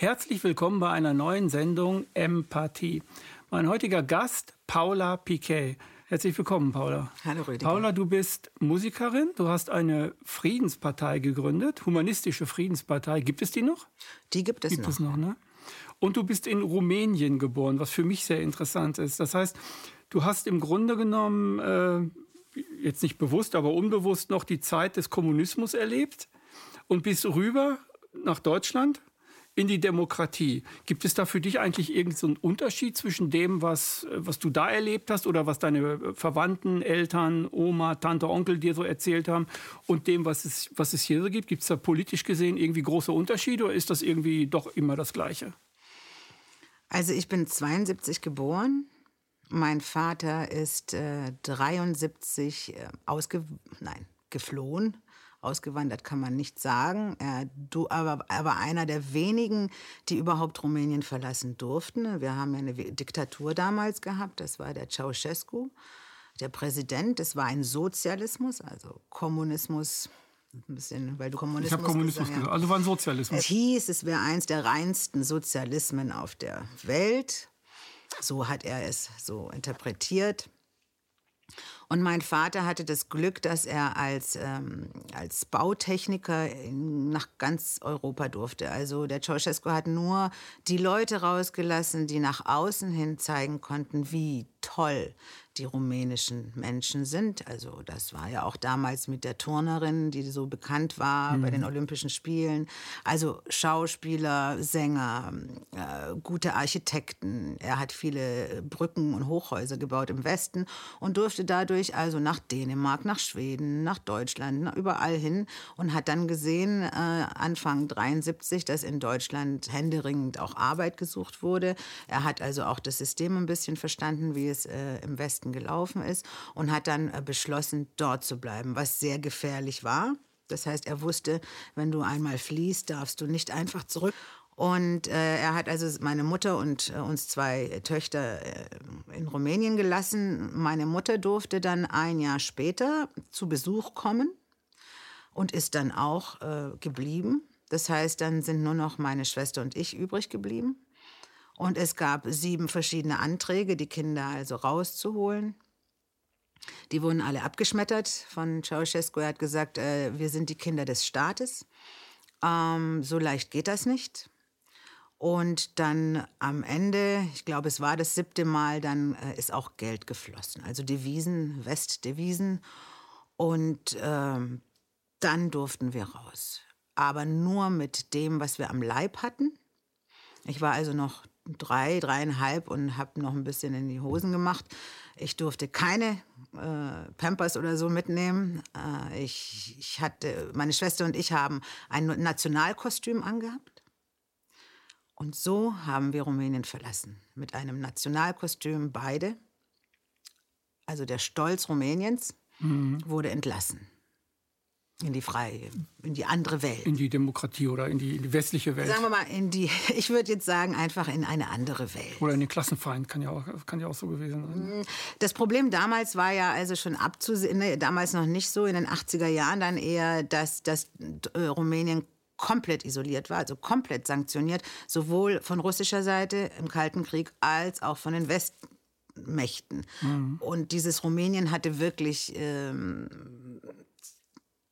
Herzlich willkommen bei einer neuen Sendung Empathie. Mein heutiger Gast, Paula Piquet. Herzlich willkommen, Paula. Hallo, Rüdiger. Paula, du bist Musikerin. Du hast eine Friedenspartei gegründet, Humanistische Friedenspartei. Gibt es die noch? Die gibt es gibt noch. Es noch ne? Und du bist in Rumänien geboren, was für mich sehr interessant ist. Das heißt, du hast im Grunde genommen, äh, jetzt nicht bewusst, aber unbewusst noch die Zeit des Kommunismus erlebt und bist rüber nach Deutschland in die Demokratie. Gibt es da für dich eigentlich irgendeinen so Unterschied zwischen dem, was, was du da erlebt hast oder was deine Verwandten, Eltern, Oma, Tante, Onkel dir so erzählt haben und dem, was es, was es hier so gibt? Gibt es da politisch gesehen irgendwie große Unterschiede oder ist das irgendwie doch immer das Gleiche? Also ich bin 72 geboren. Mein Vater ist äh, 73 äh, ausge nein, geflohen Ausgewandert kann man nicht sagen. Er, du, aber er war einer der wenigen, die überhaupt Rumänien verlassen durften. Wir haben ja eine Diktatur damals gehabt, das war der Ceausescu, der Präsident. Es war ein Sozialismus, also Kommunismus. Ein bisschen, weil du Kommunismus, ich habe Kommunismus gesagt, gesagt. Also war ein Sozialismus. Es hieß, es wäre eins der reinsten Sozialismen auf der Welt. So hat er es so interpretiert. Und mein Vater hatte das Glück, dass er als, ähm, als Bautechniker nach ganz Europa durfte. Also der Ceausescu hat nur die Leute rausgelassen, die nach außen hin zeigen konnten, wie toll die rumänischen Menschen sind. Also das war ja auch damals mit der Turnerin, die so bekannt war mhm. bei den Olympischen Spielen. Also Schauspieler, Sänger, äh, gute Architekten. Er hat viele Brücken und Hochhäuser gebaut im Westen und durfte dadurch also nach Dänemark, nach Schweden, nach Deutschland, überall hin und hat dann gesehen, äh, Anfang 73, dass in Deutschland händeringend auch Arbeit gesucht wurde. Er hat also auch das System ein bisschen verstanden, wie es äh, im Westen Westen gelaufen ist und hat dann äh, beschlossen, dort zu bleiben, was sehr gefährlich war. Das heißt, er wusste, wenn du einmal fliehst, darfst du nicht einfach zurück. Und äh, er hat also meine Mutter und äh, uns zwei Töchter äh, in Rumänien gelassen. Meine Mutter durfte dann ein Jahr später zu Besuch kommen und ist dann auch äh, geblieben. Das heißt, dann sind nur noch meine Schwester und ich übrig geblieben. Und es gab sieben verschiedene Anträge, die Kinder also rauszuholen. Die wurden alle abgeschmettert von Ceausescu. Er hat gesagt, äh, wir sind die Kinder des Staates. Ähm, so leicht geht das nicht. Und dann am Ende, ich glaube, es war das siebte Mal, dann äh, ist auch Geld geflossen. Also Devisen, Westdevisen. Und ähm, dann durften wir raus. Aber nur mit dem, was wir am Leib hatten. Ich war also noch drei, dreieinhalb und habe noch ein bisschen in die Hosen gemacht. Ich durfte keine äh, Pampers oder so mitnehmen. Äh, ich, ich hatte, meine Schwester und ich haben ein Nationalkostüm angehabt. Und so haben wir Rumänien verlassen. Mit einem Nationalkostüm beide. Also der Stolz Rumäniens mhm. wurde entlassen in die freie, in die andere Welt. In die Demokratie oder in die, in die, westliche Welt. Sagen wir mal, in die, ich würde jetzt sagen, einfach in eine andere Welt. Oder in den Klassenfeind, kann ja auch, kann ja auch so gewesen sein. Das Problem damals war ja also schon abzusehen, ne, damals noch nicht so, in den 80er Jahren dann eher, dass, dass äh, Rumänien komplett isoliert war, also komplett sanktioniert, sowohl von russischer Seite im Kalten Krieg als auch von den Westmächten. Mhm. Und dieses Rumänien hatte wirklich ähm,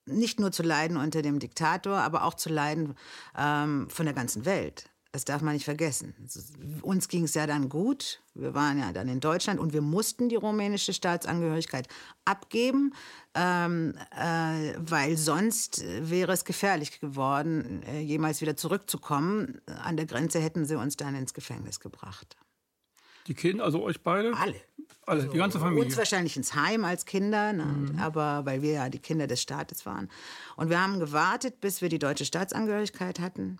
nicht nur zu leiden unter dem Diktator, aber auch zu leiden ähm, von der ganzen Welt. Das darf man nicht vergessen. Uns ging es ja dann gut. Wir waren ja dann in Deutschland und wir mussten die rumänische Staatsangehörigkeit abgeben, ähm, äh, weil sonst wäre es gefährlich geworden, äh, jemals wieder zurückzukommen. An der Grenze hätten sie uns dann ins Gefängnis gebracht. Die Kinder, also euch beide? Alle. Alle, also, die ganze Familie. Uns wahrscheinlich ins Heim als Kinder, ne? mhm. aber weil wir ja die Kinder des Staates waren. Und wir haben gewartet, bis wir die deutsche Staatsangehörigkeit hatten.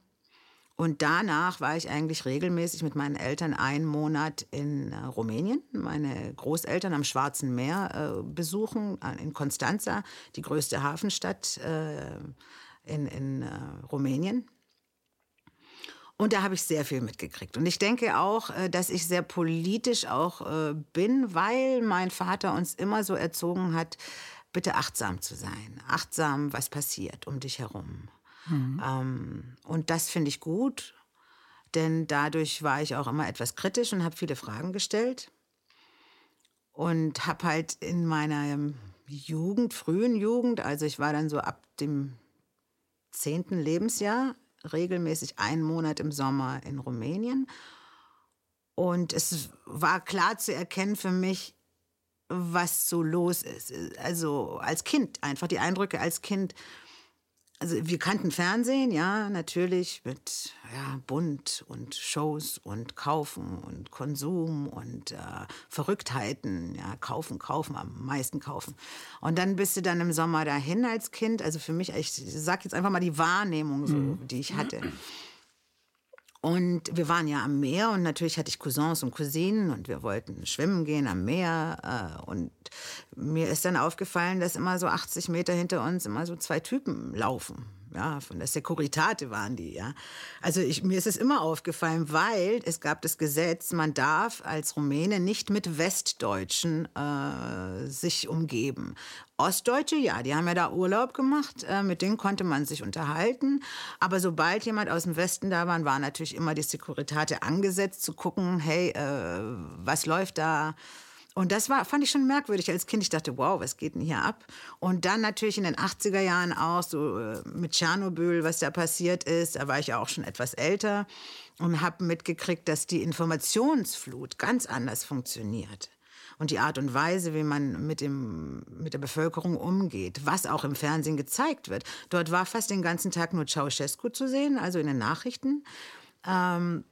Und danach war ich eigentlich regelmäßig mit meinen Eltern einen Monat in äh, Rumänien, meine Großeltern am Schwarzen Meer äh, besuchen, äh, in Constanza, die größte Hafenstadt äh, in, in äh, Rumänien. Und da habe ich sehr viel mitgekriegt. Und ich denke auch, dass ich sehr politisch auch bin, weil mein Vater uns immer so erzogen hat, bitte achtsam zu sein. Achtsam, was passiert um dich herum. Mhm. Ähm, und das finde ich gut. Denn dadurch war ich auch immer etwas kritisch und habe viele Fragen gestellt. Und habe halt in meiner Jugend, frühen Jugend, also ich war dann so ab dem zehnten Lebensjahr, regelmäßig einen Monat im Sommer in Rumänien. Und es war klar zu erkennen für mich, was so los ist. Also als Kind, einfach die Eindrücke als Kind also wir kannten Fernsehen, ja, natürlich mit ja, bunt und Shows und Kaufen und Konsum und äh, Verrücktheiten, ja, kaufen, kaufen, am meisten kaufen. Und dann bist du dann im Sommer dahin als Kind. Also für mich, ich sag jetzt einfach mal die Wahrnehmung, so, mhm. die ich hatte. Und wir waren ja am Meer und natürlich hatte ich Cousins und Cousinen und wir wollten schwimmen gehen am Meer. Äh, und mir ist dann aufgefallen, dass immer so 80 Meter hinter uns immer so zwei Typen laufen ja, von der Securitate waren die, ja. Also ich, mir ist es immer aufgefallen, weil es gab das Gesetz, man darf als Rumäne nicht mit Westdeutschen äh, sich umgeben. Ostdeutsche, ja, die haben ja da Urlaub gemacht, äh, mit denen konnte man sich unterhalten. Aber sobald jemand aus dem Westen da war, war natürlich immer die Securitate angesetzt, zu gucken, hey, äh, was läuft da? Und das war, fand ich schon merkwürdig als Kind. Ich dachte, wow, was geht denn hier ab? Und dann natürlich in den 80er Jahren auch, so äh, mit Tschernobyl, was da passiert ist. Da war ich auch schon etwas älter und habe mitgekriegt, dass die Informationsflut ganz anders funktioniert. Und die Art und Weise, wie man mit, dem, mit der Bevölkerung umgeht, was auch im Fernsehen gezeigt wird. Dort war fast den ganzen Tag nur Ceausescu zu sehen, also in den Nachrichten. Ähm,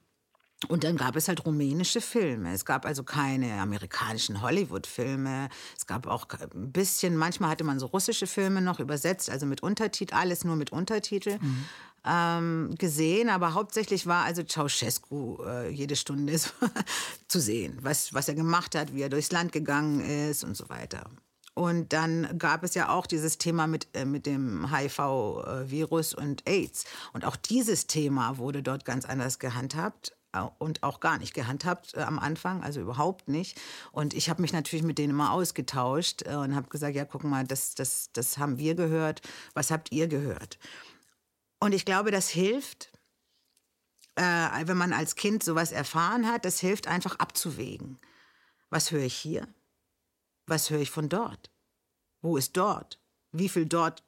und dann gab es halt rumänische Filme. Es gab also keine amerikanischen Hollywood-Filme. Es gab auch ein bisschen, manchmal hatte man so russische Filme noch übersetzt, also mit Untertitel, alles nur mit Untertitel. Mhm. Ähm, gesehen, aber hauptsächlich war also Ceausescu äh, jede Stunde zu sehen, was, was er gemacht hat, wie er durchs Land gegangen ist und so weiter. Und dann gab es ja auch dieses Thema mit, äh, mit dem HIV-Virus äh, und AIDS. Und auch dieses Thema wurde dort ganz anders gehandhabt und auch gar nicht gehandhabt äh, am Anfang, also überhaupt nicht. Und ich habe mich natürlich mit denen immer ausgetauscht äh, und habe gesagt, ja, guck mal, das, das, das haben wir gehört, was habt ihr gehört? Und ich glaube, das hilft, äh, wenn man als Kind sowas erfahren hat, das hilft einfach abzuwägen. Was höre ich hier? Was höre ich von dort? Wo ist dort? Wie viel dort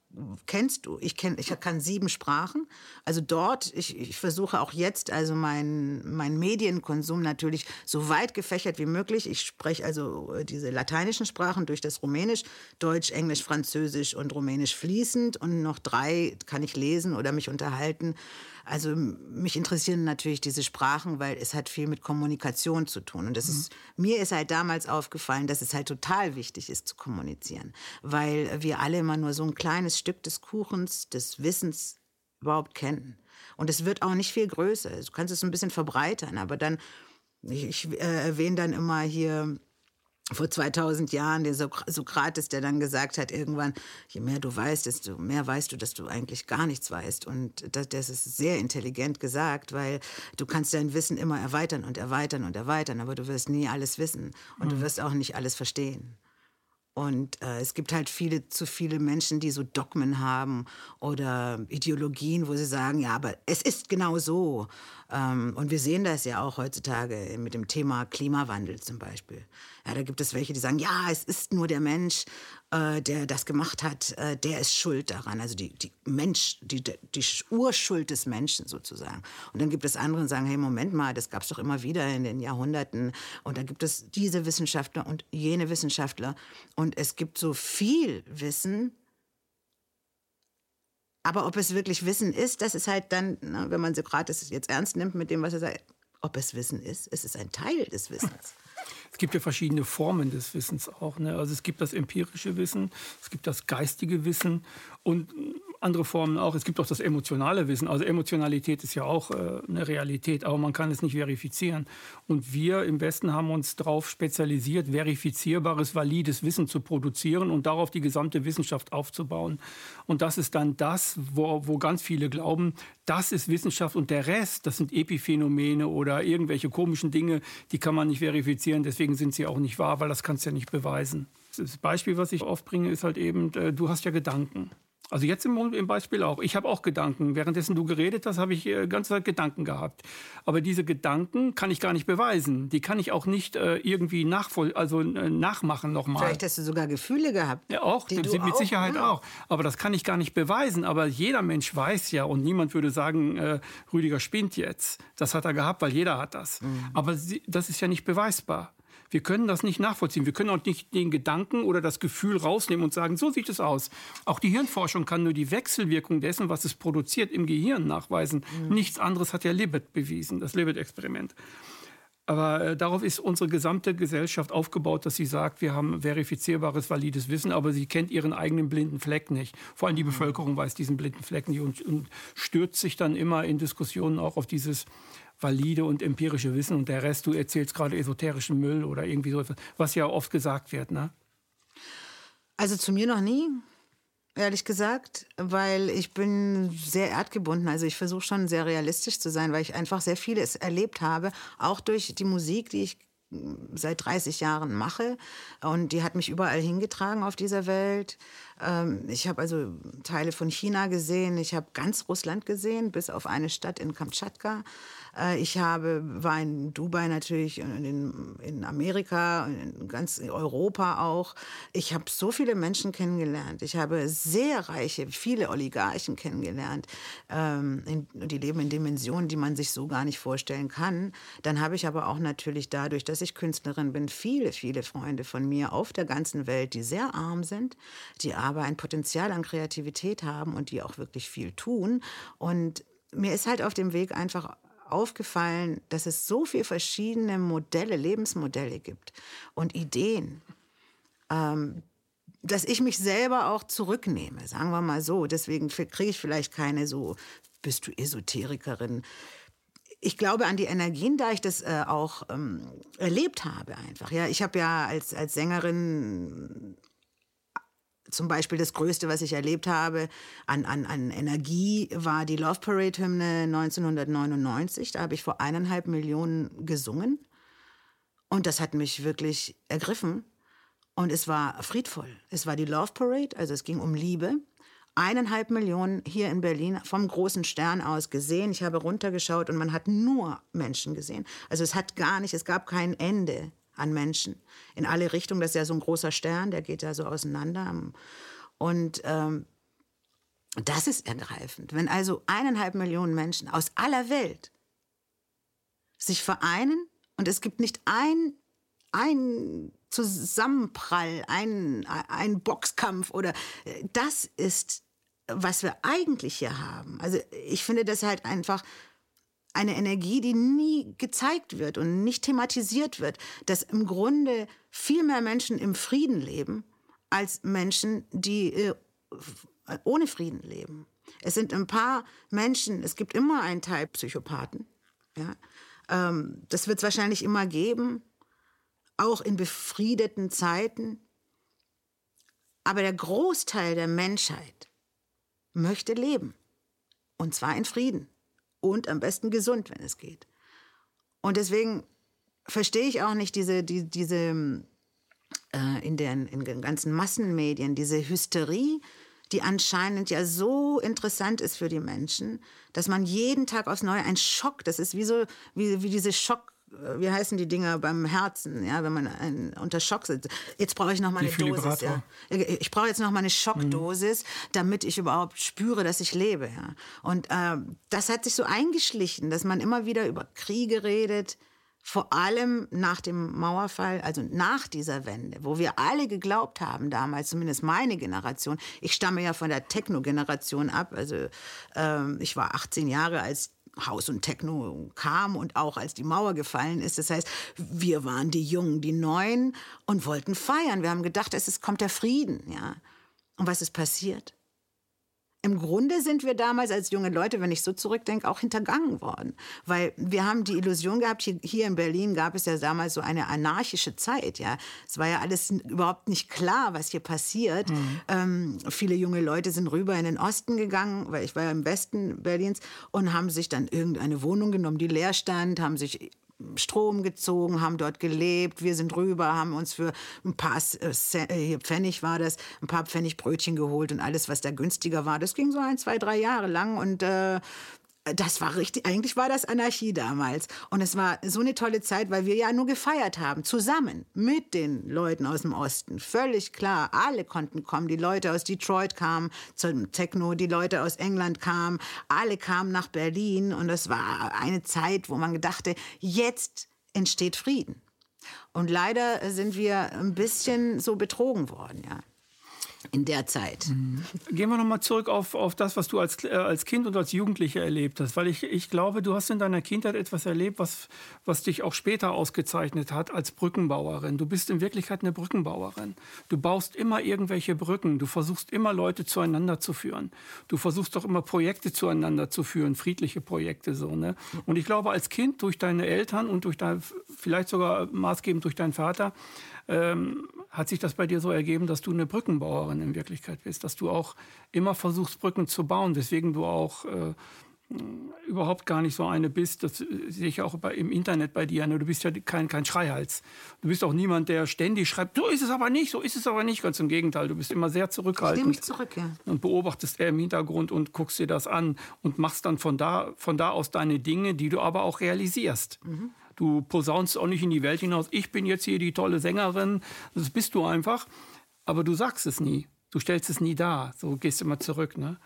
kennst du. Ich, kenn, ich kann sieben Sprachen. Also dort, ich, ich versuche auch jetzt, also meinen mein Medienkonsum natürlich so weit gefächert wie möglich. Ich spreche also äh, diese lateinischen Sprachen durch das Rumänisch, Deutsch, Englisch, Französisch und Rumänisch fließend. Und noch drei kann ich lesen oder mich unterhalten. Also mich interessieren natürlich diese Sprachen, weil es hat viel mit Kommunikation zu tun. Und das mhm. ist, mir ist halt damals aufgefallen, dass es halt total wichtig ist zu kommunizieren, weil wir alle immer nur so ein kleines Stück des Kuchens, des Wissens überhaupt kennen. Und es wird auch nicht viel größer. Du kannst es ein bisschen verbreitern, aber dann, ich, ich äh, erwähne dann immer hier vor 2000 Jahren, der Sokrates, der dann gesagt hat, irgendwann, je mehr du weißt, desto mehr weißt du, dass du eigentlich gar nichts weißt. Und das, das ist sehr intelligent gesagt, weil du kannst dein Wissen immer erweitern und erweitern und erweitern, aber du wirst nie alles wissen und mhm. du wirst auch nicht alles verstehen. Und äh, es gibt halt viele, zu viele Menschen, die so Dogmen haben oder Ideologien, wo sie sagen, ja, aber es ist genau so. Ähm, und wir sehen das ja auch heutzutage mit dem Thema Klimawandel zum Beispiel. Ja, da gibt es welche, die sagen, ja, es ist nur der Mensch, äh, der das gemacht hat, äh, der ist schuld daran. Also die, die Mensch, die, die Urschuld des Menschen sozusagen. Und dann gibt es andere, die sagen, hey, Moment mal, das gab es doch immer wieder in den Jahrhunderten. Und da gibt es diese Wissenschaftler und jene Wissenschaftler. Und es gibt so viel Wissen, aber ob es wirklich Wissen ist, das ist halt dann, na, wenn man Sokrates jetzt ernst nimmt mit dem, was er sagt, ob es Wissen ist, es ist ein Teil des Wissens. Es gibt ja verschiedene Formen des Wissens auch. Ne? Also es gibt das empirische Wissen, es gibt das geistige Wissen und andere Formen auch. Es gibt auch das emotionale Wissen. Also Emotionalität ist ja auch äh, eine Realität, aber man kann es nicht verifizieren. Und wir im Westen haben uns darauf spezialisiert, verifizierbares, valides Wissen zu produzieren und darauf die gesamte Wissenschaft aufzubauen. Und das ist dann das, wo, wo ganz viele glauben, das ist Wissenschaft und der Rest, das sind Epiphänomene oder irgendwelche komischen Dinge, die kann man nicht verifizieren. Deswegen sind sie auch nicht wahr, weil das kannst du ja nicht beweisen. Das Beispiel, was ich oft bringe, ist halt eben, äh, du hast ja Gedanken. Also jetzt im, im Beispiel auch. Ich habe auch Gedanken. Währenddessen du geredet hast, habe ich äh, ganze Zeit Gedanken gehabt. Aber diese Gedanken kann ich gar nicht beweisen. Die kann ich auch nicht äh, irgendwie nachvoll also äh, nachmachen nochmal. Vielleicht hast du sogar Gefühle gehabt. Ja, auch. Die mit auch, Sicherheit ja. auch. Aber das kann ich gar nicht beweisen. Aber jeder Mensch weiß ja und niemand würde sagen, äh, Rüdiger spinnt jetzt. Das hat er gehabt, weil jeder hat das. Mhm. Aber sie, das ist ja nicht beweisbar. Wir können das nicht nachvollziehen. Wir können auch nicht den Gedanken oder das Gefühl rausnehmen und sagen, so sieht es aus. Auch die Hirnforschung kann nur die Wechselwirkung dessen, was es produziert, im Gehirn nachweisen. Mhm. Nichts anderes hat ja Libet bewiesen, das Libet-Experiment. Aber äh, darauf ist unsere gesamte Gesellschaft aufgebaut, dass sie sagt, wir haben verifizierbares, valides Wissen, aber sie kennt ihren eigenen blinden Fleck nicht. Vor allem die mhm. Bevölkerung weiß diesen blinden Fleck nicht und, und stürzt sich dann immer in Diskussionen auch auf dieses valide und empirische Wissen und der Rest, du erzählst gerade esoterischen Müll oder irgendwie so etwas, was ja oft gesagt wird, ne? Also zu mir noch nie, ehrlich gesagt, weil ich bin sehr erdgebunden. Also ich versuche schon sehr realistisch zu sein, weil ich einfach sehr vieles erlebt habe, auch durch die Musik, die ich seit 30 Jahren mache. Und die hat mich überall hingetragen auf dieser Welt. Ähm, ich habe also Teile von China gesehen, ich habe ganz Russland gesehen, bis auf eine Stadt in Kamtschatka. Äh, ich habe, war in Dubai natürlich, in, in Amerika, in ganz Europa auch. Ich habe so viele Menschen kennengelernt. Ich habe sehr reiche, viele Oligarchen kennengelernt. Ähm, in, die leben in Dimensionen, die man sich so gar nicht vorstellen kann. Dann habe ich aber auch natürlich dadurch, dass ich Künstlerin bin, viele, viele Freunde von mir auf der ganzen Welt, die sehr arm sind, die aber ein Potenzial an Kreativität haben und die auch wirklich viel tun. Und mir ist halt auf dem Weg einfach aufgefallen, dass es so viele verschiedene Modelle, Lebensmodelle gibt und Ideen, ähm, dass ich mich selber auch zurücknehme, sagen wir mal so. Deswegen kriege ich vielleicht keine so, bist du Esoterikerin. Ich glaube an die Energien, da ich das äh, auch ähm, erlebt habe einfach. Ja, ich habe ja als, als Sängerin zum Beispiel das Größte, was ich erlebt habe an, an, an Energie, war die Love Parade-Hymne 1999. Da habe ich vor eineinhalb Millionen gesungen. Und das hat mich wirklich ergriffen. Und es war friedvoll. Es war die Love Parade, also es ging um Liebe. Eineinhalb Millionen hier in Berlin vom großen Stern aus gesehen. Ich habe runtergeschaut und man hat nur Menschen gesehen. Also es hat gar nicht, es gab kein Ende an Menschen in alle Richtungen. Das ist ja so ein großer Stern, der geht ja so auseinander. Und ähm, das ist ergreifend. Wenn also eineinhalb Millionen Menschen aus aller Welt sich vereinen und es gibt nicht ein, ein Zusammenprall, ein, ein Boxkampf oder das ist, was wir eigentlich hier haben. Also ich finde das halt einfach eine Energie, die nie gezeigt wird und nicht thematisiert wird, dass im Grunde viel mehr Menschen im Frieden leben als Menschen, die äh, ohne Frieden leben. Es sind ein paar Menschen, es gibt immer einen Teil Psychopathen. Ja? Ähm, das wird es wahrscheinlich immer geben, auch in befriedeten Zeiten. Aber der Großteil der Menschheit möchte leben. Und zwar in Frieden und am besten gesund, wenn es geht. Und deswegen verstehe ich auch nicht diese, die, diese äh, in, den, in den ganzen Massenmedien, diese Hysterie, die anscheinend ja so interessant ist für die Menschen, dass man jeden Tag aufs Neue ein Schock, das ist wie so, wie, wie diese Schock, wie heißen die Dinger beim Herzen, ja, wenn man ein, unter Schock sitzt. Jetzt brauche ich noch mal eine Dosis. Ja. Ich brauche jetzt noch mal eine Schockdosis, mhm. damit ich überhaupt spüre, dass ich lebe. Ja. Und äh, das hat sich so eingeschlichen, dass man immer wieder über Kriege redet, vor allem nach dem Mauerfall, also nach dieser Wende, wo wir alle geglaubt haben damals, zumindest meine Generation, ich stamme ja von der Techno-Generation ab, also ähm, ich war 18 Jahre, als Haus und Techno kam und auch als die Mauer gefallen ist. Das heißt, wir waren die Jungen, die Neuen und wollten feiern. Wir haben gedacht, es ist, kommt der Frieden, ja. Und was ist passiert? Im Grunde sind wir damals als junge Leute, wenn ich so zurückdenke, auch hintergangen worden. Weil wir haben die Illusion gehabt, hier, hier, in Berlin gab es ja damals so eine anarchische Zeit. Ja, Es war ja alles überhaupt nicht klar, was hier passiert. Mhm. Ähm, viele junge Leute sind rüber in den Osten gegangen, weil ich war ja im Westen Berlins, und haben sich dann irgendeine Wohnung genommen, die leer stand, haben sich Strom gezogen, haben dort gelebt. Wir sind rüber, haben uns für ein paar äh, Pfennig war das, ein paar Pfennig Brötchen geholt und alles, was da günstiger war. Das ging so ein, zwei, drei Jahre lang und äh, das war richtig, eigentlich war das Anarchie damals. Und es war so eine tolle Zeit, weil wir ja nur gefeiert haben, zusammen mit den Leuten aus dem Osten. Völlig klar, alle konnten kommen. Die Leute aus Detroit kamen zum Techno, die Leute aus England kamen, alle kamen nach Berlin. Und es war eine Zeit, wo man gedachte, jetzt entsteht Frieden. Und leider sind wir ein bisschen so betrogen worden, ja in der Zeit. Gehen wir nochmal zurück auf, auf das, was du als, äh, als Kind und als Jugendliche erlebt hast. Weil ich, ich glaube, du hast in deiner Kindheit etwas erlebt, was, was dich auch später ausgezeichnet hat als Brückenbauerin. Du bist in Wirklichkeit eine Brückenbauerin. Du baust immer irgendwelche Brücken. Du versuchst immer Leute zueinander zu führen. Du versuchst doch immer Projekte zueinander zu führen, friedliche Projekte so. Ne? Und ich glaube, als Kind durch deine Eltern und durch dein, vielleicht sogar maßgebend durch deinen Vater, ähm, hat sich das bei dir so ergeben, dass du eine Brückenbauerin in Wirklichkeit bist, dass du auch immer versuchst, Brücken zu bauen, weswegen du auch äh, überhaupt gar nicht so eine bist. Das sehe ich auch bei, im Internet bei dir. Du bist ja kein, kein Schreihals. Du bist auch niemand, der ständig schreibt, so ist es aber nicht, so ist es aber nicht. Ganz im Gegenteil, du bist immer sehr zurückhaltend. Ich nehme mich zurück, ja. Und beobachtest eher im Hintergrund und guckst dir das an und machst dann von da, von da aus deine Dinge, die du aber auch realisierst. Mhm. Du posaunst auch nicht in die Welt hinaus, ich bin jetzt hier die tolle Sängerin, das bist du einfach. Aber du sagst es nie. Du stellst es nie dar. So gehst immer zurück. Ne?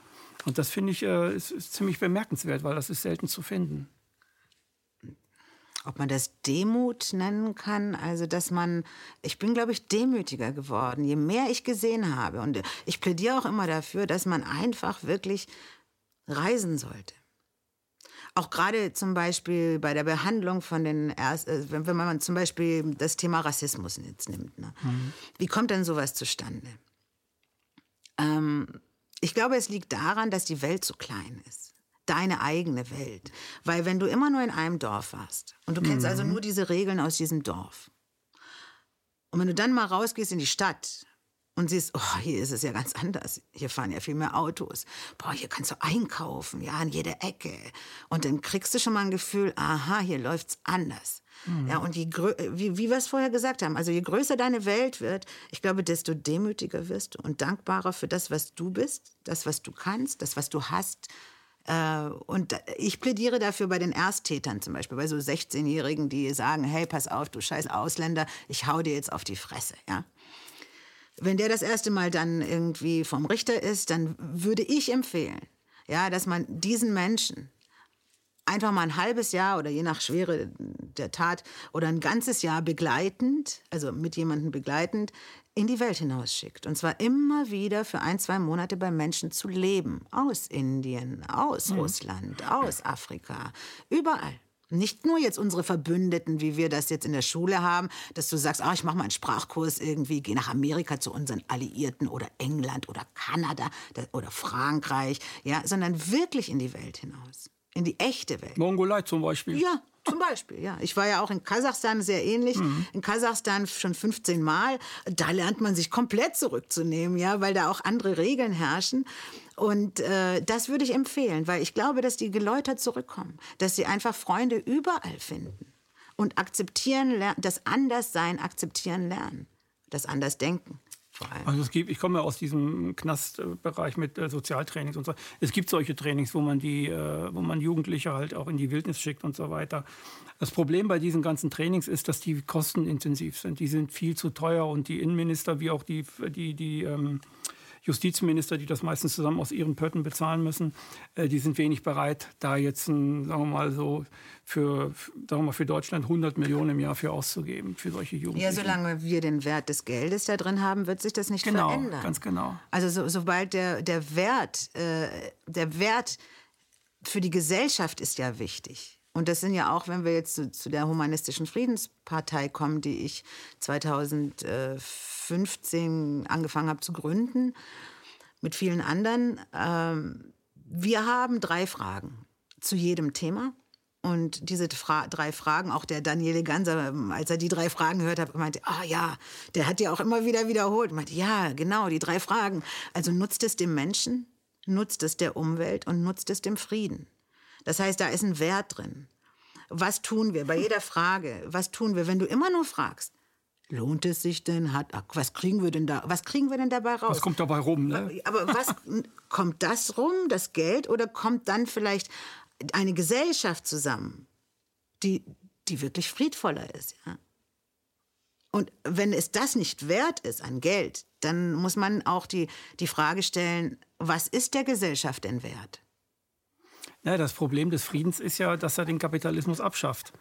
Und das finde ich äh, ist, ist ziemlich bemerkenswert, weil das ist selten zu finden ob man das Demut nennen kann, also dass man, ich bin, glaube ich, demütiger geworden, je mehr ich gesehen habe. Und ich plädiere auch immer dafür, dass man einfach wirklich reisen sollte. Auch gerade zum Beispiel bei der Behandlung von den, Erst äh, wenn man zum Beispiel das Thema Rassismus jetzt nimmt. Ne? Mhm. Wie kommt denn sowas zustande? Ähm, ich glaube, es liegt daran, dass die Welt so klein ist. Deine eigene Welt. Weil wenn du immer nur in einem Dorf warst und du kennst also mhm. also nur diese Regeln aus diesem Dorf. Und wenn du dann mal rausgehst in die Stadt und siehst, oh, hier ist es ja ganz anders. Hier fahren ja viel mehr Autos. Boah, hier kannst du einkaufen, ja, an jeder Ecke. Und dann kriegst du schon mal ein Gefühl, aha, hier läuft's anders. Mhm. Ja, und je wie, wie wir es vorher gesagt haben, also je größer deine Welt wird, ich glaube, desto demütiger wirst du und dankbarer für das, was du bist, das, was du kannst, das, was du hast. Äh, und ich plädiere dafür bei den Ersttätern zum Beispiel, bei so 16-Jährigen, die sagen, hey, pass auf, du scheiß Ausländer, ich hau dir jetzt auf die Fresse, ja. Wenn der das erste Mal dann irgendwie vom Richter ist, dann würde ich empfehlen, ja, dass man diesen Menschen einfach mal ein halbes Jahr oder je nach Schwere der Tat oder ein ganzes Jahr begleitend, also mit jemandem begleitend, in die Welt hinausschickt. Und zwar immer wieder für ein, zwei Monate bei Menschen zu leben. Aus Indien, aus mhm. Russland, aus Afrika, überall. Nicht nur jetzt unsere Verbündeten, wie wir das jetzt in der Schule haben, dass du sagst, ah, ich mache mal einen Sprachkurs irgendwie, gehe nach Amerika zu unseren Alliierten oder England oder Kanada oder Frankreich, ja, sondern wirklich in die Welt hinaus, in die echte Welt. Mongolei zum Beispiel. Ja, zum Beispiel, ja. Ich war ja auch in Kasachstan sehr ähnlich. Mhm. In Kasachstan schon 15 Mal. Da lernt man sich komplett zurückzunehmen, ja, weil da auch andere Regeln herrschen. Und äh, das würde ich empfehlen, weil ich glaube, dass die geläutert zurückkommen, dass sie einfach Freunde überall finden und akzeptieren, das Anderssein akzeptieren lernen, das Andersdenken. Also es gibt, ich komme aus diesem Knastbereich mit äh, Sozialtrainings und so. Es gibt solche Trainings, wo man die, äh, wo man Jugendliche halt auch in die Wildnis schickt und so weiter. Das Problem bei diesen ganzen Trainings ist, dass die kostenintensiv sind. Die sind viel zu teuer und die Innenminister wie auch die, die, die ähm, Justizminister, die das meistens zusammen aus ihren Pötten bezahlen müssen, äh, die sind wenig bereit, da jetzt, ein, sagen wir mal so, für, sagen wir mal, für Deutschland 100 Millionen im Jahr für auszugeben, für solche Jugendlichen. Ja, solange wir den Wert des Geldes da drin haben, wird sich das nicht genau, verändern. Ganz genau. Also so, sobald der, der Wert, äh, der Wert für die Gesellschaft ist ja wichtig. Und das sind ja auch, wenn wir jetzt zu, zu der Humanistischen Friedenspartei kommen, die ich 2015 angefangen habe zu gründen, mit vielen anderen. Ähm, wir haben drei Fragen zu jedem Thema. Und diese Fra drei Fragen, auch der Daniele Ganser, als er die drei Fragen gehört hat, meinte, ah ja, der hat die auch immer wieder wiederholt. Meinte, ja, genau, die drei Fragen. Also nutzt es dem Menschen, nutzt es der Umwelt und nutzt es dem Frieden. Das heißt, da ist ein Wert drin. was tun wir bei jeder Frage? Was tun wir, wenn du immer nur fragst? Lohnt es sich denn? Hat, was kriegen wir denn da? Was kriegen wir denn dabei raus? Was kommt dabei rum? Ne? Aber was kommt das rum, das Geld, oder kommt dann vielleicht eine Gesellschaft zusammen, die, die wirklich friedvoller ist? Ja? Und wenn es das nicht wert ist an Geld, dann muss man auch die, die Frage stellen, was ist der Gesellschaft denn wert? Ja, das Problem des Friedens ist ja, dass er den Kapitalismus abschafft.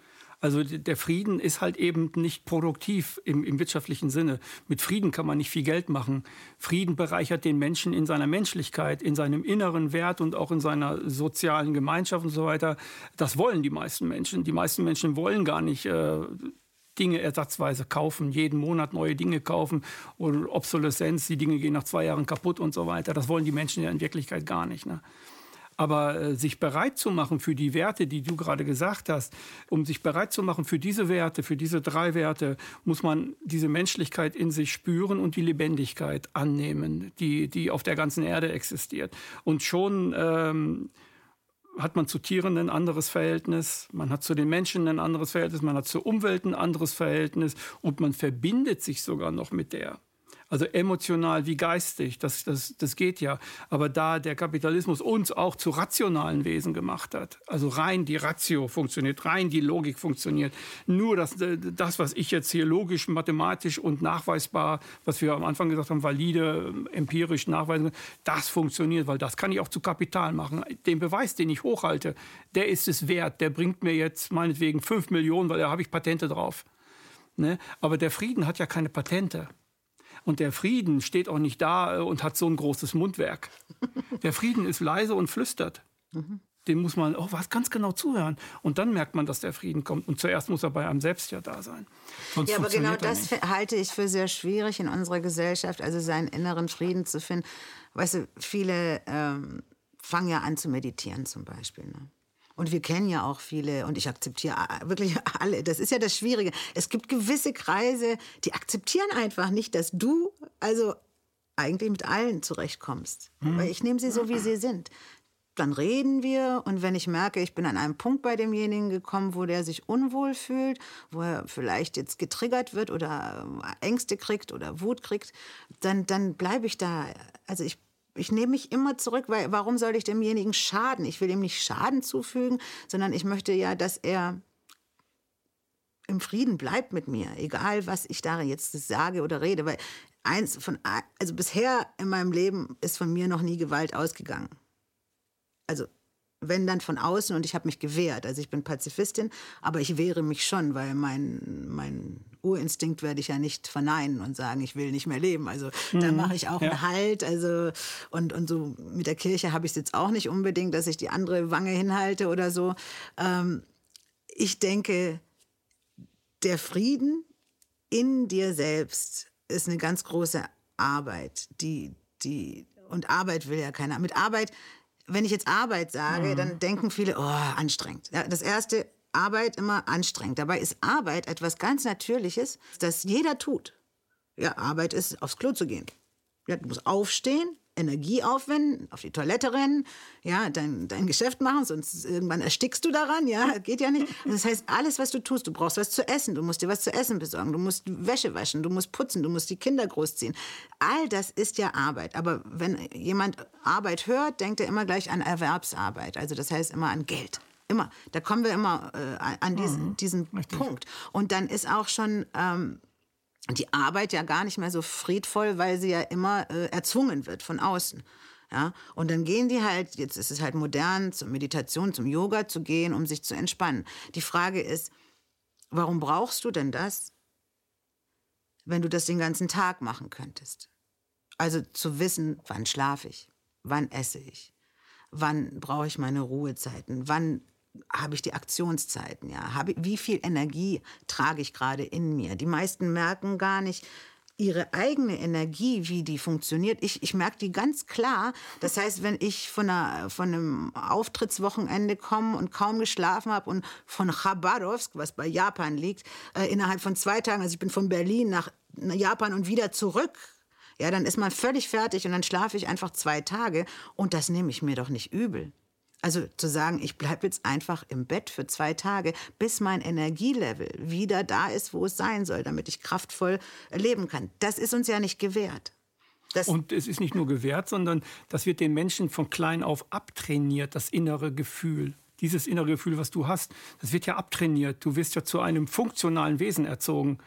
Also der Frieden ist halt eben nicht produktiv im, im, wirtschaftlichen Sinne. Mit Frieden kann man nicht viel Geld machen. Frieden bereichert den Menschen in seiner Menschlichkeit, in seinem inneren Wert und auch in seiner sozialen Gemeinschaft und so weiter. Das wollen die meisten Menschen. Die meisten Menschen wollen gar nicht äh, Dinge ersatzweise kaufen, jeden Monat neue Dinge kaufen oder Obsoleszenz, die Dinge gehen nach zwei Jahren kaputt und so weiter. Das wollen die Menschen ja in Wirklichkeit gar nicht. Ne? Aber äh, sich bereit zu machen für die Werte, die du gerade gesagt hast, um sich bereit zu machen für diese Werte, für diese drei Werte, muss man diese Menschlichkeit in sich spüren und die Lebendigkeit annehmen, die, die auf der ganzen Erde existiert. Und schon ähm, hat man zu Tieren ein anderes Verhältnis, man hat zu den Menschen ein anderes Verhältnis, man hat zur Umwelt ein anderes Verhältnis und man verbindet sich sogar noch mit der. Also emotional wie geistig, das, das, das geht ja. Aber da der Kapitalismus uns auch zu rationalen Wesen gemacht hat, also rein die Ratio funktioniert, rein die Logik funktioniert, nur das, das was ich jetzt hier logisch, mathematisch und nachweisbar, was wir am Anfang gesagt haben, valide, empirisch nachweisen, das funktioniert, weil das kann ich auch zu Kapital machen. Den Beweis, den ich hochhalte, der ist es wert, der bringt mir jetzt meinetwegen 5 Millionen, weil da habe ich Patente drauf. Ne? Aber der Frieden hat ja keine Patente. Und der Frieden steht auch nicht da äh, und hat so ein großes Mundwerk. Der Frieden ist leise und flüstert. Mhm. Dem muss man auch was ganz genau zuhören. Und dann merkt man, dass der Frieden kommt. Und zuerst muss er bei einem selbst ja da sein. Sonst ja, aber genau das nicht. halte ich für sehr schwierig in unserer Gesellschaft, also seinen inneren Frieden zu finden. Weißt du, viele ähm, fangen ja an zu meditieren zum Beispiel. Ne? Und wir kennen ja auch viele, und ich akzeptiere wirklich alle. Das ist ja das Schwierige. Es gibt gewisse Kreise, die akzeptieren einfach nicht, dass du also eigentlich mit allen zurechtkommst. Hm. Weil ich nehme sie so, wie sie sind. Dann reden wir und wenn ich merke, ich bin an einem Punkt bei demjenigen gekommen, wo der sich unwohl fühlt, wo er vielleicht jetzt getriggert wird oder Ängste kriegt oder Wut kriegt, dann, dann bleibe ich da. Also ich ich nehme mich immer zurück, weil warum soll ich demjenigen schaden? Ich will ihm nicht Schaden zufügen, sondern ich möchte ja, dass er im Frieden bleibt mit mir, egal was ich da jetzt sage oder rede, weil eins von also bisher in meinem Leben ist von mir noch nie Gewalt ausgegangen. Also wenn dann von außen und ich habe mich gewehrt. Also ich bin Pazifistin, aber ich wehre mich schon, weil mein, mein Urinstinkt werde ich ja nicht verneinen und sagen, ich will nicht mehr leben. Also mhm. da mache ich auch ja. einen Halt. Also und, und so mit der Kirche habe ich es jetzt auch nicht unbedingt, dass ich die andere Wange hinhalte oder so. Ähm, ich denke, der Frieden in dir selbst ist eine ganz große Arbeit, die, die, und Arbeit will ja keiner. Mit Arbeit wenn ich jetzt Arbeit sage, mhm. dann denken viele, oh, anstrengend. Ja, das erste, Arbeit immer anstrengend. Dabei ist Arbeit etwas ganz Natürliches, das jeder tut. Ja, Arbeit ist, aufs Klo zu gehen. Ja, du musst aufstehen, Energie aufwenden, auf die Toilette rennen, ja, dein, dein Geschäft machen, sonst irgendwann erstickst du daran, ja, geht ja nicht. Das heißt, alles, was du tust, du brauchst was zu essen, du musst dir was zu essen besorgen, du musst Wäsche waschen, du musst putzen, du musst die Kinder großziehen. All das ist ja Arbeit. Aber wenn jemand Arbeit hört, denkt er immer gleich an Erwerbsarbeit. Also das heißt immer an Geld. Immer. Da kommen wir immer äh, an diesen, mhm, diesen Punkt. Und dann ist auch schon ähm, die Arbeit ja gar nicht mehr so friedvoll, weil sie ja immer äh, erzwungen wird von außen. Ja, und dann gehen die halt, jetzt ist es halt modern, zur Meditation, zum Yoga zu gehen, um sich zu entspannen. Die Frage ist, warum brauchst du denn das, wenn du das den ganzen Tag machen könntest? Also zu wissen, wann schlafe ich, wann esse ich, wann brauche ich meine Ruhezeiten, wann habe ich die Aktionszeiten, ja? Habe, wie viel Energie trage ich gerade in mir? Die meisten merken gar nicht, ihre eigene Energie, wie die funktioniert. Ich, ich merke die ganz klar. Das heißt, wenn ich von, einer, von einem Auftrittswochenende komme und kaum geschlafen habe und von Khabarovsk, was bei Japan liegt, äh, innerhalb von zwei Tagen, also ich bin von Berlin nach Japan und wieder zurück, ja, dann ist man völlig fertig und dann schlafe ich einfach zwei Tage und das nehme ich mir doch nicht übel. Also zu sagen, ich bleibe jetzt einfach im Bett für zwei Tage, bis mein Energielevel wieder da ist, wo es sein soll, damit ich kraftvoll leben kann. Das ist uns ja nicht gewährt. Das und es ist nicht nur gewährt, sondern das wird den Menschen von klein auf abtrainiert, das innere Gefühl. Dieses innere Gefühl, was du hast, das wird ja abtrainiert. Du wirst ja zu einem funktionalen Wesen erzogen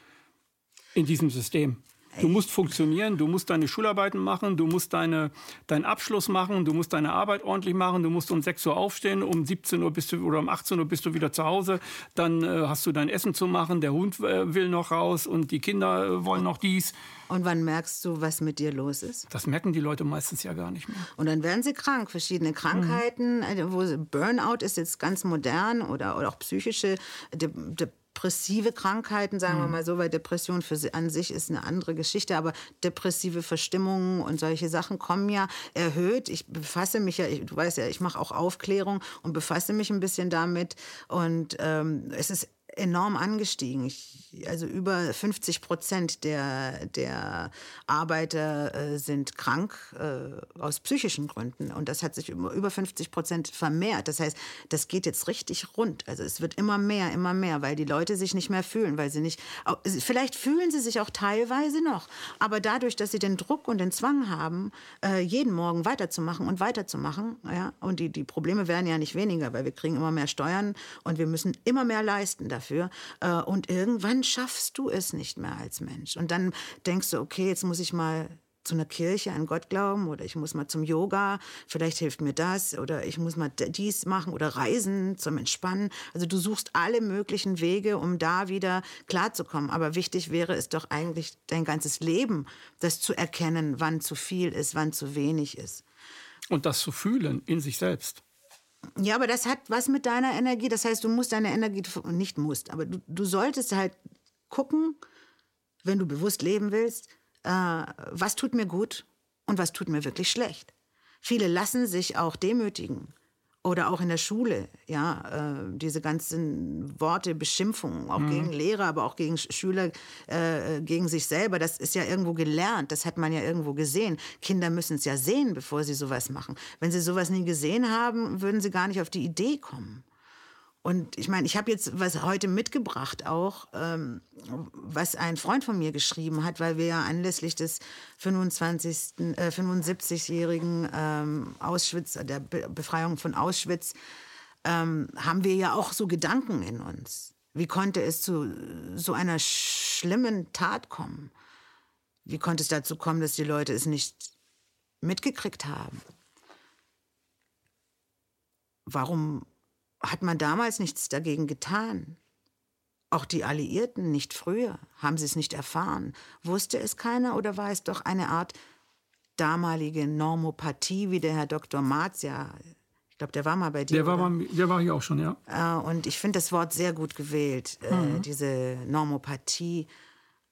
in diesem System. Du musst funktionieren, du musst deine Schularbeiten machen, du musst deine, deinen Abschluss machen, du musst deine Arbeit ordentlich machen, du musst um 6 Uhr aufstehen, um 17 Uhr bist du oder um 18 Uhr bist du wieder zu Hause, dann äh, hast du dein Essen zu machen, der Hund äh, will noch raus und die Kinder äh, wollen noch dies. Und wann merkst du, was mit dir los ist? Das merken die Leute meistens ja gar nicht mehr. Und dann werden sie krank. Verschiedene Krankheiten, mhm. wo Burnout ist jetzt ganz modern oder, oder auch psychische De De depressive Krankheiten, sagen wir mhm. mal so, weil Depression für an sich ist eine andere Geschichte, aber depressive Verstimmungen und solche Sachen kommen ja erhöht. Ich befasse mich ja, ich, du weißt ja, ich mache auch Aufklärung und befasse mich ein bisschen damit und ähm, es ist enorm angestiegen. Ich, also über 50 Prozent der, der Arbeiter äh, sind krank äh, aus psychischen Gründen. Und das hat sich über, über 50 Prozent vermehrt. Das heißt, das geht jetzt richtig rund. Also es wird immer mehr, immer mehr, weil die Leute sich nicht mehr fühlen, weil sie nicht, vielleicht fühlen sie sich auch teilweise noch, aber dadurch, dass sie den Druck und den Zwang haben, äh, jeden Morgen weiterzumachen und weiterzumachen, ja, und die, die Probleme werden ja nicht weniger, weil wir kriegen immer mehr Steuern und wir müssen immer mehr leisten dafür dafür. Äh, und irgendwann schaffst du es nicht mehr als Mensch. Und dann denkst du, okay, jetzt muss ich mal zu einer Kirche an Gott glauben oder ich muss mal zum Yoga, vielleicht hilft mir das oder ich muss mal dies machen oder reisen zum Entspannen. Also du suchst alle möglichen Wege, um da wieder klarzukommen. Aber wichtig wäre es doch eigentlich dein ganzes Leben, das zu erkennen, wann zu viel ist, wann zu wenig ist. Und das zu fühlen in sich selbst. Ja, aber das hat was mit deiner Energie. Das heißt, du musst deine Energie, nicht musst, aber du, du solltest halt gucken, wenn du bewusst leben willst, äh, was tut mir gut und was tut mir wirklich schlecht. Viele lassen sich auch demütigen oder auch in der Schule, ja, äh, diese ganzen Worte, Beschimpfungen, auch mhm. gegen Lehrer, aber auch gegen Schüler, äh, gegen sich selber, das ist ja irgendwo gelernt, das hat man ja irgendwo gesehen. Kinder müssen es ja sehen, bevor sie sowas machen. Wenn sie sowas nie gesehen haben, würden sie gar nicht auf die Idee kommen. Und ich meine, ich habe jetzt was heute mitgebracht auch, ähm, was ein Freund von mir geschrieben hat, weil wir ja anlässlich des 25., äh, 75-jährigen ähm, Auschwitz, der Be Befreiung von Auschwitz, ähm, haben wir ja auch so Gedanken in uns. Wie konnte es zu so einer schlimmen Tat kommen? Wie konnte es dazu kommen, dass die Leute es nicht mitgekriegt haben? Warum hat man damals nichts dagegen getan. Auch die Alliierten nicht früher. Haben sie es nicht erfahren? Wusste es keiner oder war es doch eine Art damalige Normopathie, wie der Herr Dr. Marz ja, ich glaube, der war mal bei dir. Der war, mal, der war hier auch schon, ja. Äh, und ich finde das Wort sehr gut gewählt, äh, mhm. diese Normopathie,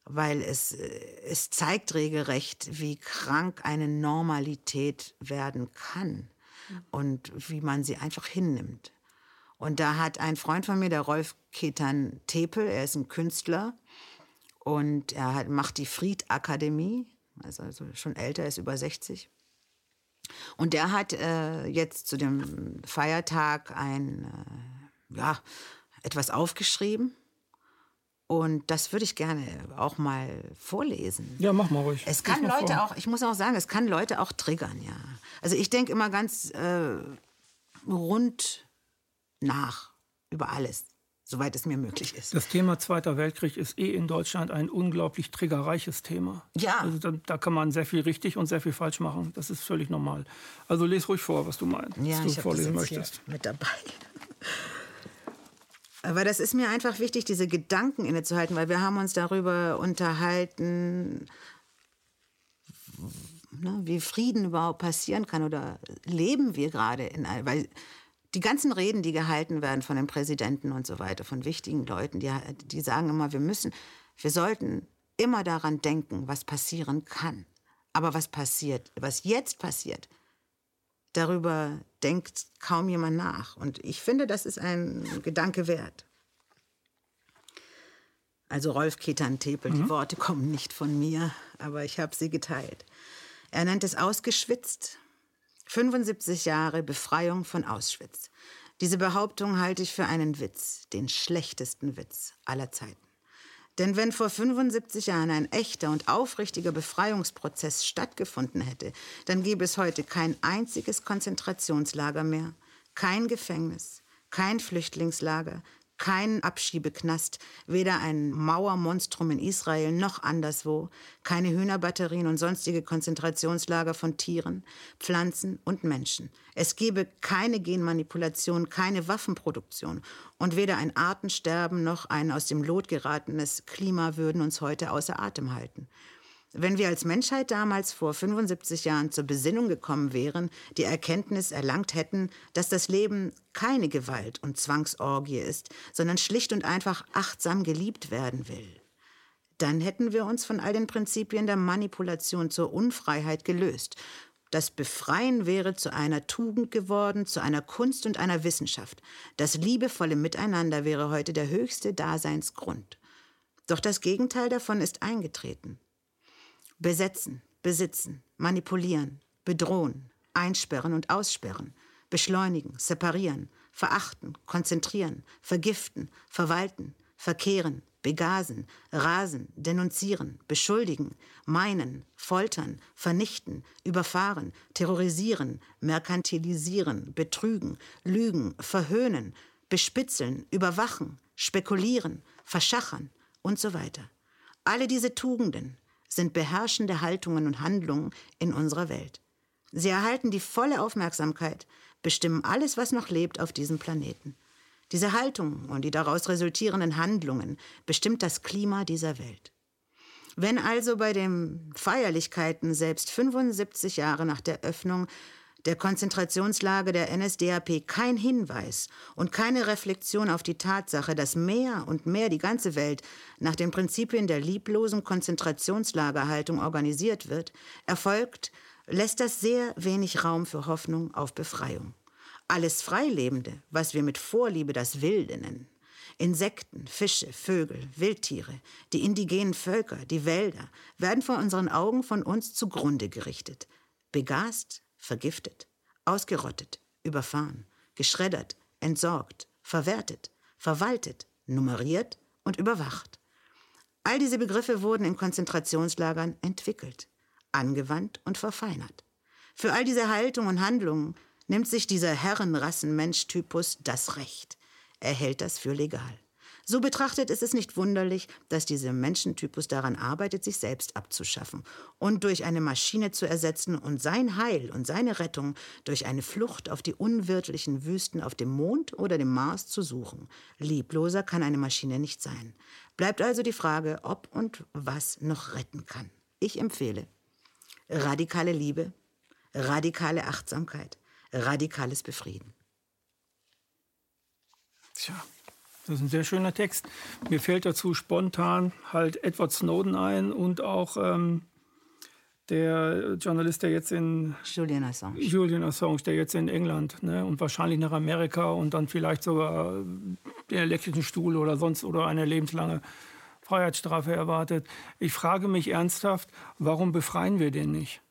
weil es, äh, es zeigt regelrecht, wie krank eine Normalität werden kann mhm. und wie man sie einfach hinnimmt. Und da hat ein Freund von mir, der Rolf Ketan Tepel, er ist ein Künstler und er hat, macht die Friedakademie, also, also schon älter, ist über 60. Und der hat äh, jetzt zu dem Feiertag ein, äh, ja, etwas aufgeschrieben. Und das würde ich gerne auch mal vorlesen. Ja, mach mal ruhig. Es kann Leute vor. auch, ich muss auch sagen, es kann Leute auch triggern, ja. Also ich denke immer ganz äh, rund nach über alles, soweit es mir möglich ist. Das Thema Zweiter Weltkrieg ist eh in Deutschland ein unglaublich triggerreiches Thema. Ja. Also da, da, kann man sehr viel richtig und sehr viel falsch machen. Das ist völlig normal. Also lese ruhig vor, was du meinst, ja, was du ich vorlesen das möchtest. mit dabei. Aber das ist mir einfach wichtig, diese Gedanken innezuhalten, weil wir haben uns darüber unterhalten, ne, wie Frieden überhaupt passieren kann oder leben wir gerade in, weil die ganzen Reden, die gehalten werden von den Präsidenten und so weiter, von wichtigen Leuten, die, die sagen immer, wir müssen, wir sollten immer daran denken, was passieren kann. Aber was passiert, was jetzt passiert, darüber denkt kaum jemand nach. Und ich finde, das ist ein Gedanke wert. Also Rolf Ketan-Tepel, mhm. die Worte kommen nicht von mir, aber ich habe sie geteilt. Er nennt es ausgeschwitzt, 75 Jahre Befreiung von Auschwitz. Diese Behauptung halte ich für einen Witz, den schlechtesten Witz aller Zeiten. Denn wenn vor 75 Jahren ein echter und aufrichtiger Befreiungsprozess stattgefunden hätte, dann gäbe es heute kein einziges Konzentrationslager mehr, kein Gefängnis, kein Flüchtlingslager, kein Abschiebeknast, weder ein Mauermonstrum in Israel noch anderswo, keine Hühnerbatterien und sonstige Konzentrationslager von Tieren, Pflanzen und Menschen. Es gebe keine Genmanipulation, keine Waffenproduktion und weder ein Artensterben noch ein aus dem Lot geratenes Klima würden uns heute außer Atem halten. Wenn wir als Menschheit damals vor 75 Jahren zur Besinnung gekommen wären, die Erkenntnis erlangt hätten, dass das Leben keine Gewalt und Zwangsorgie ist, sondern schlicht und einfach achtsam geliebt werden will, dann hätten wir uns von all den Prinzipien der Manipulation zur Unfreiheit gelöst. Das Befreien wäre zu einer Tugend geworden, zu einer Kunst und einer Wissenschaft. Das liebevolle Miteinander wäre heute der höchste Daseinsgrund. Doch das Gegenteil davon ist eingetreten. Besetzen, besitzen, manipulieren, bedrohen, einsperren und aussperren, beschleunigen, separieren, verachten, konzentrieren, vergiften, verwalten, verkehren, begasen, rasen, denunzieren, beschuldigen, meinen, foltern, vernichten, überfahren, terrorisieren, merkantilisieren, betrügen, lügen, verhöhnen, bespitzeln, überwachen, spekulieren, verschachern und so weiter. Alle diese Tugenden, sind beherrschende Haltungen und Handlungen in unserer Welt. Sie erhalten die volle Aufmerksamkeit, bestimmen alles, was noch lebt auf diesem Planeten. Diese Haltungen und die daraus resultierenden Handlungen bestimmt das Klima dieser Welt. Wenn also bei den Feierlichkeiten selbst 75 Jahre nach der Öffnung der Konzentrationslage der NSDAP kein Hinweis und keine Reflexion auf die Tatsache, dass mehr und mehr die ganze Welt nach den Prinzipien der lieblosen Konzentrationslagerhaltung organisiert wird, erfolgt, lässt das sehr wenig Raum für Hoffnung auf Befreiung. Alles Freilebende, was wir mit Vorliebe das Wilde nennen, Insekten, Fische, Vögel, Wildtiere, die indigenen Völker, die Wälder, werden vor unseren Augen von uns zugrunde gerichtet, begast, vergiftet, ausgerottet, überfahren, geschreddert, entsorgt, verwertet, verwaltet, nummeriert und überwacht. All diese Begriffe wurden in Konzentrationslagern entwickelt, angewandt und verfeinert. Für all diese Haltungen und Handlungen nimmt sich dieser Herrenrassen-Mensch-Typus das Recht. Er hält das für legal. So betrachtet ist es nicht wunderlich, dass dieser Menschentypus daran arbeitet, sich selbst abzuschaffen und durch eine Maschine zu ersetzen und sein Heil und seine Rettung durch eine Flucht auf die unwirtlichen Wüsten auf dem Mond oder dem Mars zu suchen. Liebloser kann eine Maschine nicht sein. Bleibt also die Frage, ob und was noch retten kann. Ich empfehle radikale Liebe, radikale Achtsamkeit, radikales Befrieden. Tja. Das ist ein sehr schöner Text. Mir fällt dazu spontan halt Edward Snowden ein und auch ähm, der Journalist, der jetzt in Julian Assange, Julian Assange, der jetzt in England ne, und wahrscheinlich nach Amerika und dann vielleicht sogar den elektrischen Stuhl oder sonst oder eine lebenslange Freiheitsstrafe erwartet. Ich frage mich ernsthaft, warum befreien wir den nicht?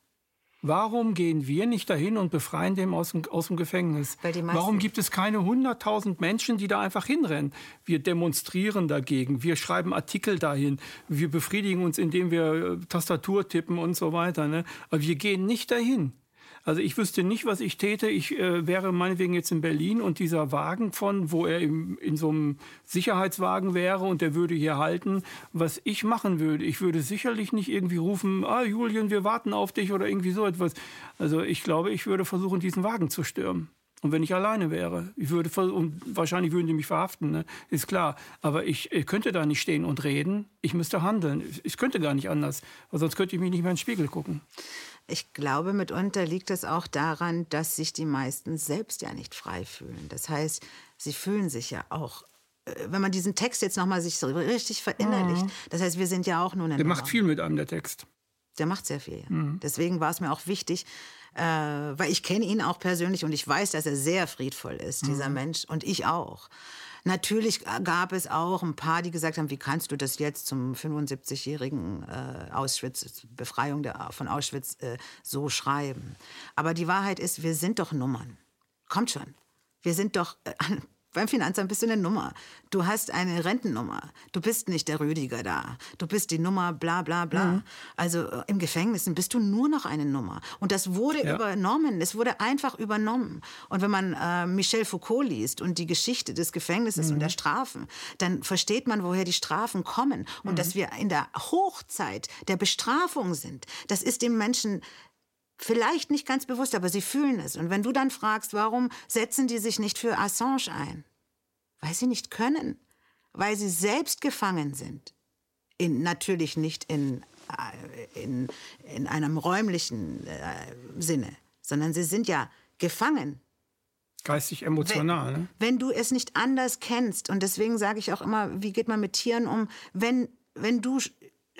Warum gehen wir nicht dahin und befreien den aus dem, aus dem Gefängnis? Warum gibt es keine hunderttausend Menschen, die da einfach hinrennen? Wir demonstrieren dagegen, wir schreiben Artikel dahin, wir befriedigen uns, indem wir äh, Tastatur tippen und so weiter. Ne? Aber wir gehen nicht dahin. Also ich wüsste nicht, was ich täte. Ich äh, wäre meinetwegen jetzt in Berlin und dieser Wagen von, wo er im, in so einem Sicherheitswagen wäre und der würde hier halten, was ich machen würde. Ich würde sicherlich nicht irgendwie rufen, ah Julian, wir warten auf dich oder irgendwie so etwas. Also ich glaube, ich würde versuchen, diesen Wagen zu stürmen. Und wenn ich alleine wäre, ich würde und wahrscheinlich würden die mich verhaften, ne? ist klar. Aber ich, ich, könnte da nicht stehen und reden. Ich müsste handeln. Ich könnte gar nicht anders, weil sonst könnte ich mich nicht mehr in den Spiegel gucken. Ich glaube, mitunter liegt es auch daran, dass sich die meisten selbst ja nicht frei fühlen. Das heißt, sie fühlen sich ja auch äh, wenn man diesen Text jetzt nochmal sich so richtig verinnerlicht. Mhm. Das heißt, wir sind ja auch nur eine Der macht viel mit einem, der Text. Der macht sehr viel. Mhm. Deswegen war es mir auch wichtig, äh, weil ich kenne ihn auch persönlich und ich weiß, dass er sehr friedvoll ist, dieser mhm. Mensch, und ich auch. Natürlich gab es auch ein paar, die gesagt haben, wie kannst du das jetzt zum 75-jährigen äh, Auschwitz, Befreiung der, von Auschwitz äh, so schreiben. Aber die Wahrheit ist, wir sind doch Nummern. Kommt schon. Wir sind doch äh, beim Finanzamt bist du eine Nummer. Du hast eine Rentennummer. Du bist nicht der Rüdiger da. Du bist die Nummer bla bla bla. Mhm. Also äh, im Gefängnis bist du nur noch eine Nummer. Und das wurde ja. übernommen. Es wurde einfach übernommen. Und wenn man äh, Michel Foucault liest und die Geschichte des Gefängnisses mhm. und der Strafen, dann versteht man, woher die Strafen kommen. Und mhm. dass wir in der Hochzeit der Bestrafung sind. Das ist dem Menschen Vielleicht nicht ganz bewusst, aber sie fühlen es. Und wenn du dann fragst, warum setzen die sich nicht für Assange ein? Weil sie nicht können, weil sie selbst gefangen sind. In, natürlich nicht in, äh, in, in einem räumlichen äh, Sinne, sondern sie sind ja gefangen. Geistig emotional. Wenn, ne? wenn du es nicht anders kennst, und deswegen sage ich auch immer, wie geht man mit Tieren um, wenn, wenn du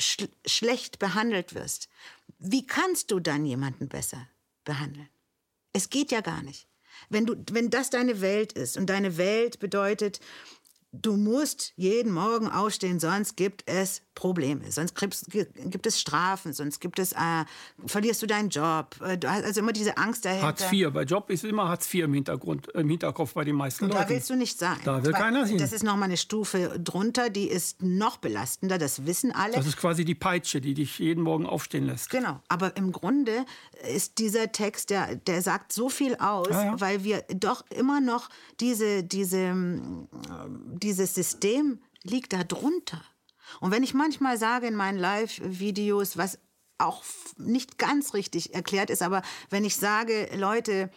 sch schlecht behandelt wirst, wie kannst du dann jemanden besser behandeln? Es geht ja gar nicht. Wenn, du, wenn das deine Welt ist und deine Welt bedeutet, du musst jeden Morgen aufstehen, sonst gibt es Probleme, sonst gibt es Strafen, sonst gibt es, äh, verlierst du deinen Job. Äh, du hast also immer diese Angst dahinter. Hartz IV, bei Job ist immer Hartz IV im, Hintergrund, im Hinterkopf bei den meisten Und Leuten. Da willst du nicht sein. Da will keiner hin. Das ist nochmal eine Stufe drunter, die ist noch belastender, das wissen alle. Das ist quasi die Peitsche, die dich jeden Morgen aufstehen lässt. Genau, aber im Grunde ist dieser Text, der, der sagt so viel aus, ja, ja. weil wir doch immer noch diese, diese, dieses System liegt da drunter. Und wenn ich manchmal sage in meinen Live-Videos, was auch nicht ganz richtig erklärt ist, aber wenn ich sage, Leute,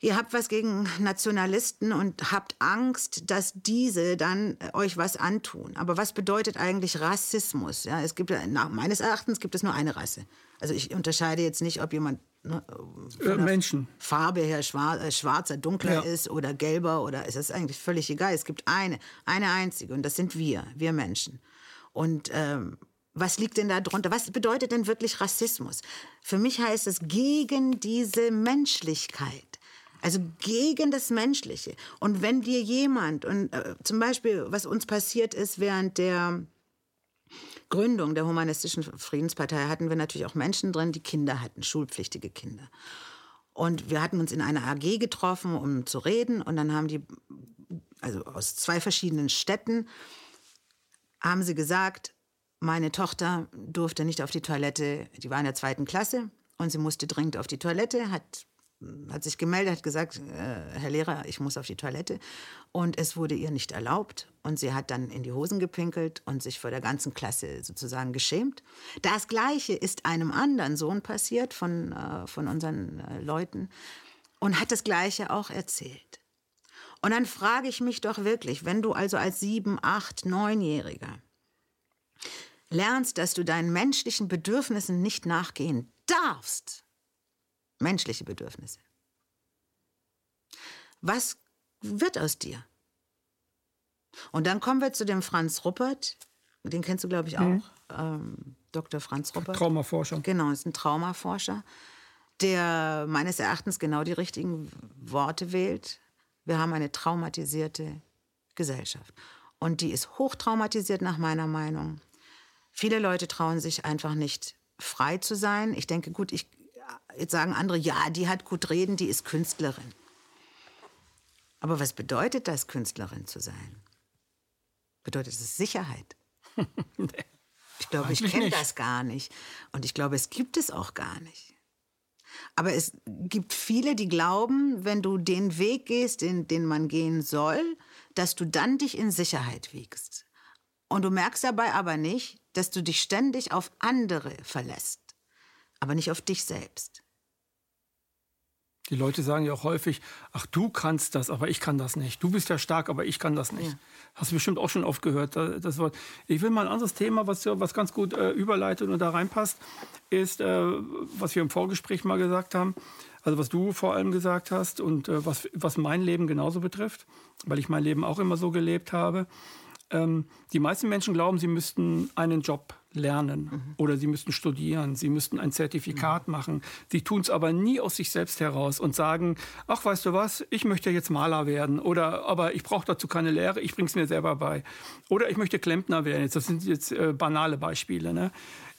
ihr habt was gegen Nationalisten und habt Angst, dass diese dann euch was antun. Aber was bedeutet eigentlich Rassismus? Ja, es gibt nach meines Erachtens gibt es nur eine Rasse. Also ich unterscheide jetzt nicht, ob jemand ne, äh, Menschen Farbe her äh, schwarzer, dunkler ja. ist oder gelber oder es ist eigentlich völlig egal. Es gibt eine, eine einzige und das sind wir, wir Menschen. Und ähm, was liegt denn da drunter? Was bedeutet denn wirklich Rassismus? Für mich heißt es gegen diese Menschlichkeit. Also gegen das Menschliche. Und wenn dir jemand, und äh, zum Beispiel, was uns passiert ist während der Gründung der Humanistischen Friedenspartei, hatten wir natürlich auch Menschen drin, die Kinder hatten, schulpflichtige Kinder. Und wir hatten uns in einer AG getroffen, um zu reden. Und dann haben die, also aus zwei verschiedenen Städten, haben sie gesagt, meine Tochter durfte nicht auf die Toilette, die war in der zweiten Klasse und sie musste dringend auf die Toilette, hat, hat sich gemeldet, hat gesagt, äh, Herr Lehrer, ich muss auf die Toilette. Und es wurde ihr nicht erlaubt und sie hat dann in die Hosen gepinkelt und sich vor der ganzen Klasse sozusagen geschämt. Das Gleiche ist einem anderen Sohn passiert von, äh, von unseren äh, Leuten und hat das Gleiche auch erzählt. Und dann frage ich mich doch wirklich, wenn du also als sieben, acht, neunjähriger lernst, dass du deinen menschlichen Bedürfnissen nicht nachgehen darfst, menschliche Bedürfnisse, was wird aus dir? Und dann kommen wir zu dem Franz Ruppert, den kennst du, glaube ich, auch. Mhm. Ähm, Dr. Franz Ruppert. Traumaforscher. Genau, ist ein Traumaforscher, der meines Erachtens genau die richtigen Worte wählt. Wir haben eine traumatisierte Gesellschaft. Und die ist hochtraumatisiert nach meiner Meinung. Viele Leute trauen sich einfach nicht frei zu sein. Ich denke, gut, ich, jetzt sagen andere, ja, die hat gut reden, die ist Künstlerin. Aber was bedeutet das, Künstlerin zu sein? Bedeutet es Sicherheit? ich glaube, ich kenne das gar nicht. Und ich glaube, es gibt es auch gar nicht. Aber es gibt viele, die glauben, wenn du den Weg gehst, den, den man gehen soll, dass du dann dich in Sicherheit wiegst. Und du merkst dabei aber nicht, dass du dich ständig auf andere verlässt, aber nicht auf dich selbst. Die Leute sagen ja auch häufig, ach du kannst das, aber ich kann das nicht. Du bist ja stark, aber ich kann das nicht. Ja. Hast du bestimmt auch schon oft gehört, das Wort. Ich will mal ein anderes Thema, was, was ganz gut äh, überleitet und da reinpasst, ist, äh, was wir im Vorgespräch mal gesagt haben. Also was du vor allem gesagt hast und äh, was, was mein Leben genauso betrifft, weil ich mein Leben auch immer so gelebt habe. Ähm, die meisten Menschen glauben, sie müssten einen Job lernen mhm. oder sie müssten studieren, sie müssten ein Zertifikat mhm. machen. Sie tun es aber nie aus sich selbst heraus und sagen, ach weißt du was, ich möchte jetzt Maler werden oder aber ich brauche dazu keine Lehre, ich bringe es mir selber bei. Oder ich möchte Klempner werden. Das sind jetzt äh, banale Beispiele. Ne?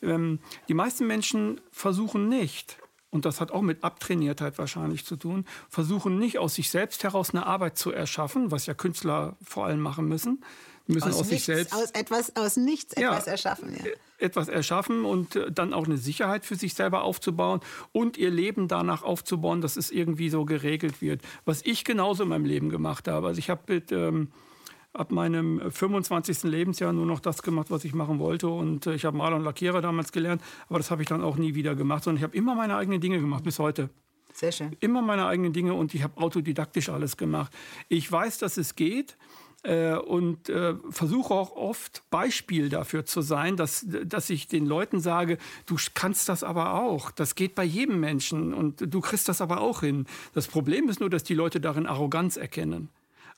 Ähm, die meisten Menschen versuchen nicht, und das hat auch mit Abtrainiertheit wahrscheinlich zu tun, versuchen nicht aus sich selbst heraus eine Arbeit zu erschaffen, was ja Künstler vor allem machen müssen, müssen aus, aus nichts, sich selbst aus etwas aus nichts ja, etwas erschaffen. Ja. Etwas erschaffen und äh, dann auch eine Sicherheit für sich selber aufzubauen und ihr Leben danach aufzubauen, dass es irgendwie so geregelt wird. Was ich genauso in meinem Leben gemacht habe. Also ich habe mit ähm, ab meinem 25. Lebensjahr nur noch das gemacht, was ich machen wollte. Und äh, ich habe Maler und Lackierer damals gelernt, aber das habe ich dann auch nie wieder gemacht, sondern ich habe immer meine eigenen Dinge gemacht, bis heute. Sehr schön. Immer meine eigenen Dinge und ich habe autodidaktisch alles gemacht. Ich weiß, dass es geht äh, und äh, versuche auch oft Beispiel dafür zu sein, dass, dass ich den Leuten sage, du kannst das aber auch. Das geht bei jedem Menschen und du kriegst das aber auch hin. Das Problem ist nur, dass die Leute darin Arroganz erkennen.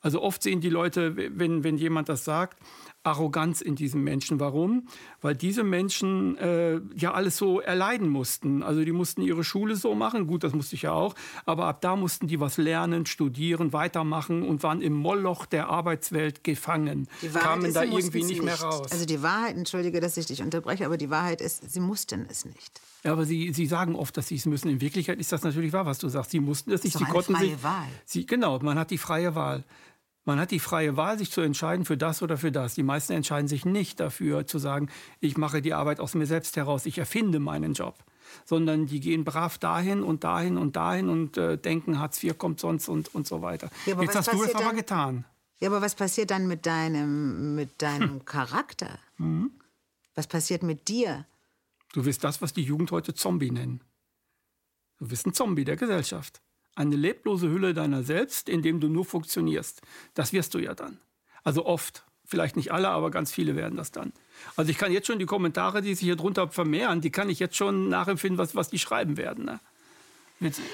Also oft sehen die Leute, wenn, wenn jemand das sagt, Arroganz in diesem Menschen. Warum? Weil diese Menschen äh, ja alles so erleiden mussten. Also die mussten ihre Schule so machen, gut, das musste ich ja auch, aber ab da mussten die was lernen, studieren, weitermachen und waren im Moloch der Arbeitswelt gefangen. Kamen da irgendwie nicht mehr raus. Also die Wahrheit, entschuldige, dass ich dich unterbreche, aber die Wahrheit ist, sie mussten es nicht. Ja, aber Sie, Sie sagen oft, dass Sie es müssen. In Wirklichkeit ist das natürlich wahr, was du sagst. Sie mussten es nicht. Sie konnten freie sich, Wahl. Sie, genau, man hat die freie Wahl. Man hat die freie Wahl, sich zu entscheiden für das oder für das. Die meisten entscheiden sich nicht dafür, zu sagen, ich mache die Arbeit aus mir selbst heraus, ich erfinde meinen Job. Sondern die gehen brav dahin und dahin und dahin und äh, denken, Hartz IV kommt sonst und, und so weiter. Ja, Jetzt hast du es aber getan. Ja, aber was passiert dann mit deinem, mit deinem hm. Charakter? Mhm. Was passiert mit dir? Du wirst das, was die Jugend heute Zombie nennen. Du bist ein Zombie der Gesellschaft. Eine leblose Hülle deiner selbst, in dem du nur funktionierst. Das wirst du ja dann. Also oft. Vielleicht nicht alle, aber ganz viele werden das dann. Also ich kann jetzt schon die Kommentare, die sich hier drunter vermehren, die kann ich jetzt schon nachempfinden, was, was die schreiben werden. Ne?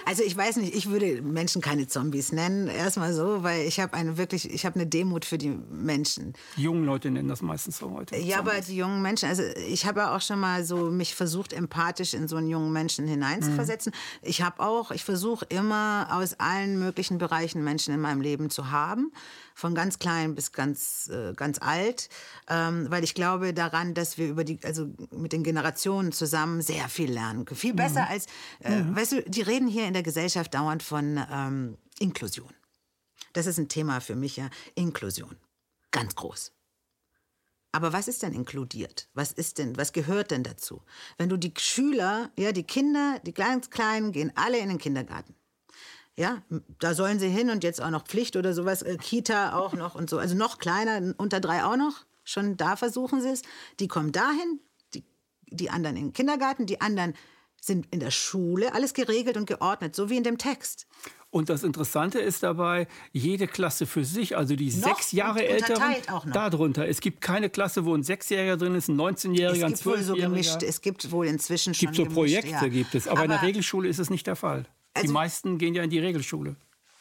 Also ich weiß nicht, ich würde Menschen keine Zombies nennen, erstmal so, weil ich habe eine wirklich, ich habe eine Demut für die Menschen. Die jungen Leute nennen das meistens so heute. Ja, Zombies. aber die jungen Menschen, also ich habe auch schon mal so mich versucht, empathisch in so einen jungen Menschen hineinzuversetzen. Mhm. Ich habe auch, ich versuche immer aus allen möglichen Bereichen Menschen in meinem Leben zu haben von ganz klein bis ganz, äh, ganz alt, ähm, weil ich glaube daran, dass wir über die, also mit den Generationen zusammen sehr viel lernen können. Viel besser mhm. als, äh, mhm. weißt du, die reden hier in der Gesellschaft dauernd von ähm, Inklusion. Das ist ein Thema für mich, ja. Inklusion. Ganz groß. Aber was ist denn inkludiert? Was ist denn, was gehört denn dazu? Wenn du die Schüler, ja, die Kinder, die ganz Kleinen gehen alle in den Kindergarten. Ja, da sollen sie hin und jetzt auch noch Pflicht oder sowas, äh, Kita auch noch und so. Also noch kleiner, unter drei auch noch. Schon da versuchen sie es. Die kommen dahin, die, die anderen in den Kindergarten, die anderen sind in der Schule, alles geregelt und geordnet, so wie in dem Text. Und das Interessante ist dabei, jede Klasse für sich, also die noch sechs Jahre älteren, darunter. Es gibt keine Klasse, wo ein Sechsjähriger drin ist, ein 19-Jähriger, ein 12-Jähriger. So es gibt wohl inzwischen schon Es gibt so Projekte, gemischt, ja. gibt es, aber, aber in der Regelschule ist es nicht der Fall. Also, die meisten gehen ja in die Regelschule.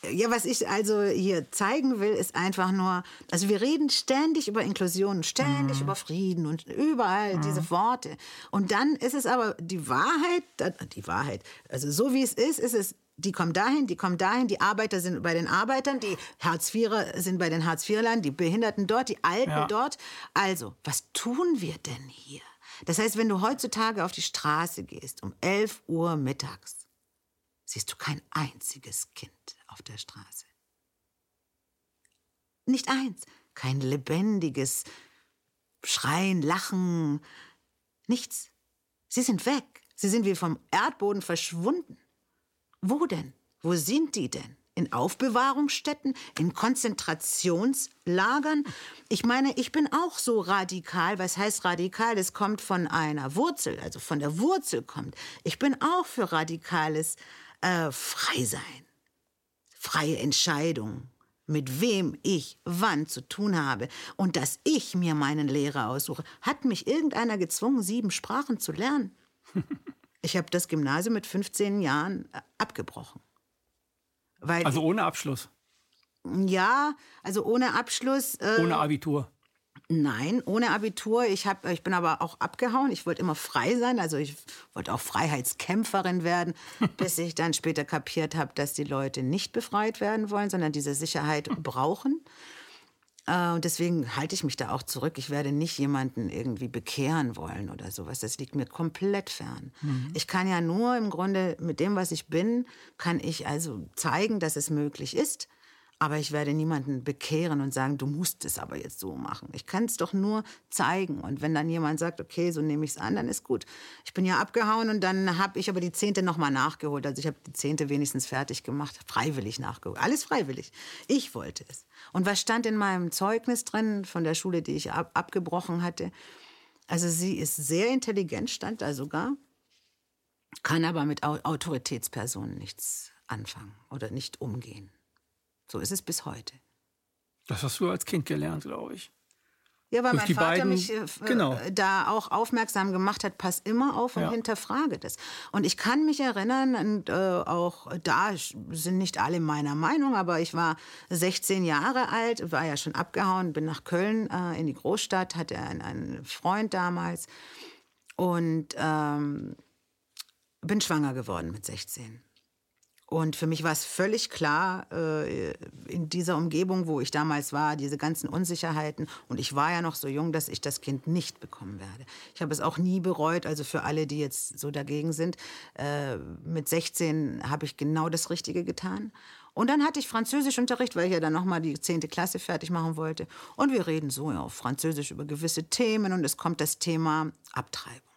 Ja, was ich also hier zeigen will, ist einfach nur, also wir reden ständig über Inklusion, ständig mhm. über Frieden und überall mhm. diese Worte. Und dann ist es aber die Wahrheit, die Wahrheit, also so wie es ist, ist es, die kommen dahin, die kommen dahin, die Arbeiter sind bei den Arbeitern, die Hartz-IVer sind bei den Hartz-IV-Lern, die Behinderten dort, die Alten ja. dort. Also, was tun wir denn hier? Das heißt, wenn du heutzutage auf die Straße gehst um 11 Uhr mittags, siehst du kein einziges Kind auf der Straße. Nicht eins, kein lebendiges Schreien, Lachen, nichts. Sie sind weg. Sie sind wie vom Erdboden verschwunden. Wo denn? Wo sind die denn? In Aufbewahrungsstätten, in Konzentrationslagern. Ich meine, ich bin auch so radikal. Was heißt radikal? Es kommt von einer Wurzel, also von der Wurzel kommt. Ich bin auch für radikales äh, frei sein. Freie Entscheidung, mit wem ich wann zu tun habe und dass ich mir meinen Lehrer aussuche. Hat mich irgendeiner gezwungen, sieben Sprachen zu lernen? Ich habe das Gymnasium mit 15 Jahren äh, abgebrochen. Also ohne Abschluss? Ja, also ohne Abschluss. Äh, ohne Abitur? Nein, ohne Abitur. Ich, hab, ich bin aber auch abgehauen. Ich wollte immer frei sein. Also ich wollte auch Freiheitskämpferin werden, bis ich dann später kapiert habe, dass die Leute nicht befreit werden wollen, sondern diese Sicherheit brauchen. Äh, und deswegen halte ich mich da auch zurück. Ich werde nicht jemanden irgendwie bekehren wollen oder sowas. Das liegt mir komplett fern. Mhm. Ich kann ja nur im Grunde mit dem, was ich bin, kann ich also zeigen, dass es möglich ist. Aber ich werde niemanden bekehren und sagen, du musst es aber jetzt so machen. Ich kann es doch nur zeigen. Und wenn dann jemand sagt, okay, so nehme ich es an, dann ist gut. Ich bin ja abgehauen und dann habe ich aber die Zehnte nochmal nachgeholt. Also ich habe die Zehnte wenigstens fertig gemacht, freiwillig nachgeholt. Alles freiwillig. Ich wollte es. Und was stand in meinem Zeugnis drin von der Schule, die ich ab abgebrochen hatte? Also sie ist sehr intelligent, stand da sogar, kann aber mit Autoritätspersonen nichts anfangen oder nicht umgehen. So ist es bis heute. Das hast du als Kind gelernt, glaube ich. Ja, weil mein Vater beiden, mich äh, genau. da auch aufmerksam gemacht hat, pass immer auf und ja. hinterfrage das. Und ich kann mich erinnern, und äh, auch da sind nicht alle meiner Meinung, aber ich war 16 Jahre alt, war ja schon abgehauen, bin nach Köln äh, in die Großstadt, hatte einen, einen Freund damals und ähm, bin schwanger geworden mit 16. Und für mich war es völlig klar, äh, in dieser Umgebung, wo ich damals war, diese ganzen Unsicherheiten. Und ich war ja noch so jung, dass ich das Kind nicht bekommen werde. Ich habe es auch nie bereut. Also für alle, die jetzt so dagegen sind, äh, mit 16 habe ich genau das Richtige getan. Und dann hatte ich Französischunterricht, weil ich ja dann nochmal die 10. Klasse fertig machen wollte. Und wir reden so auf Französisch über gewisse Themen und es kommt das Thema Abtreibung.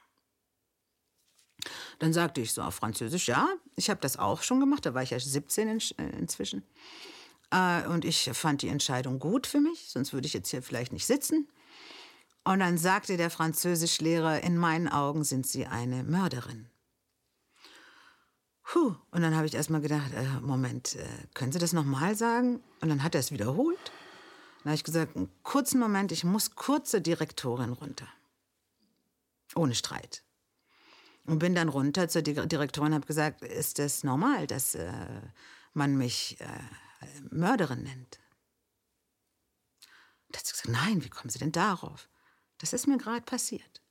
Dann sagte ich so auf Französisch, ja, ich habe das auch schon gemacht, da war ich ja 17 in, äh, inzwischen. Äh, und ich fand die Entscheidung gut für mich, sonst würde ich jetzt hier vielleicht nicht sitzen. Und dann sagte der Französischlehrer, in meinen Augen sind Sie eine Mörderin. Puh. Und dann habe ich erst mal gedacht, äh, Moment, äh, können Sie das nochmal sagen? Und dann hat er es wiederholt. Dann habe ich gesagt, einen kurzen Moment, ich muss kurze Direktorin runter. Ohne Streit. Und bin dann runter zur Direktorin und habe gesagt, ist das normal, dass äh, man mich äh, Mörderin nennt? Und hat sie gesagt, nein, wie kommen Sie denn darauf? Das ist mir gerade passiert.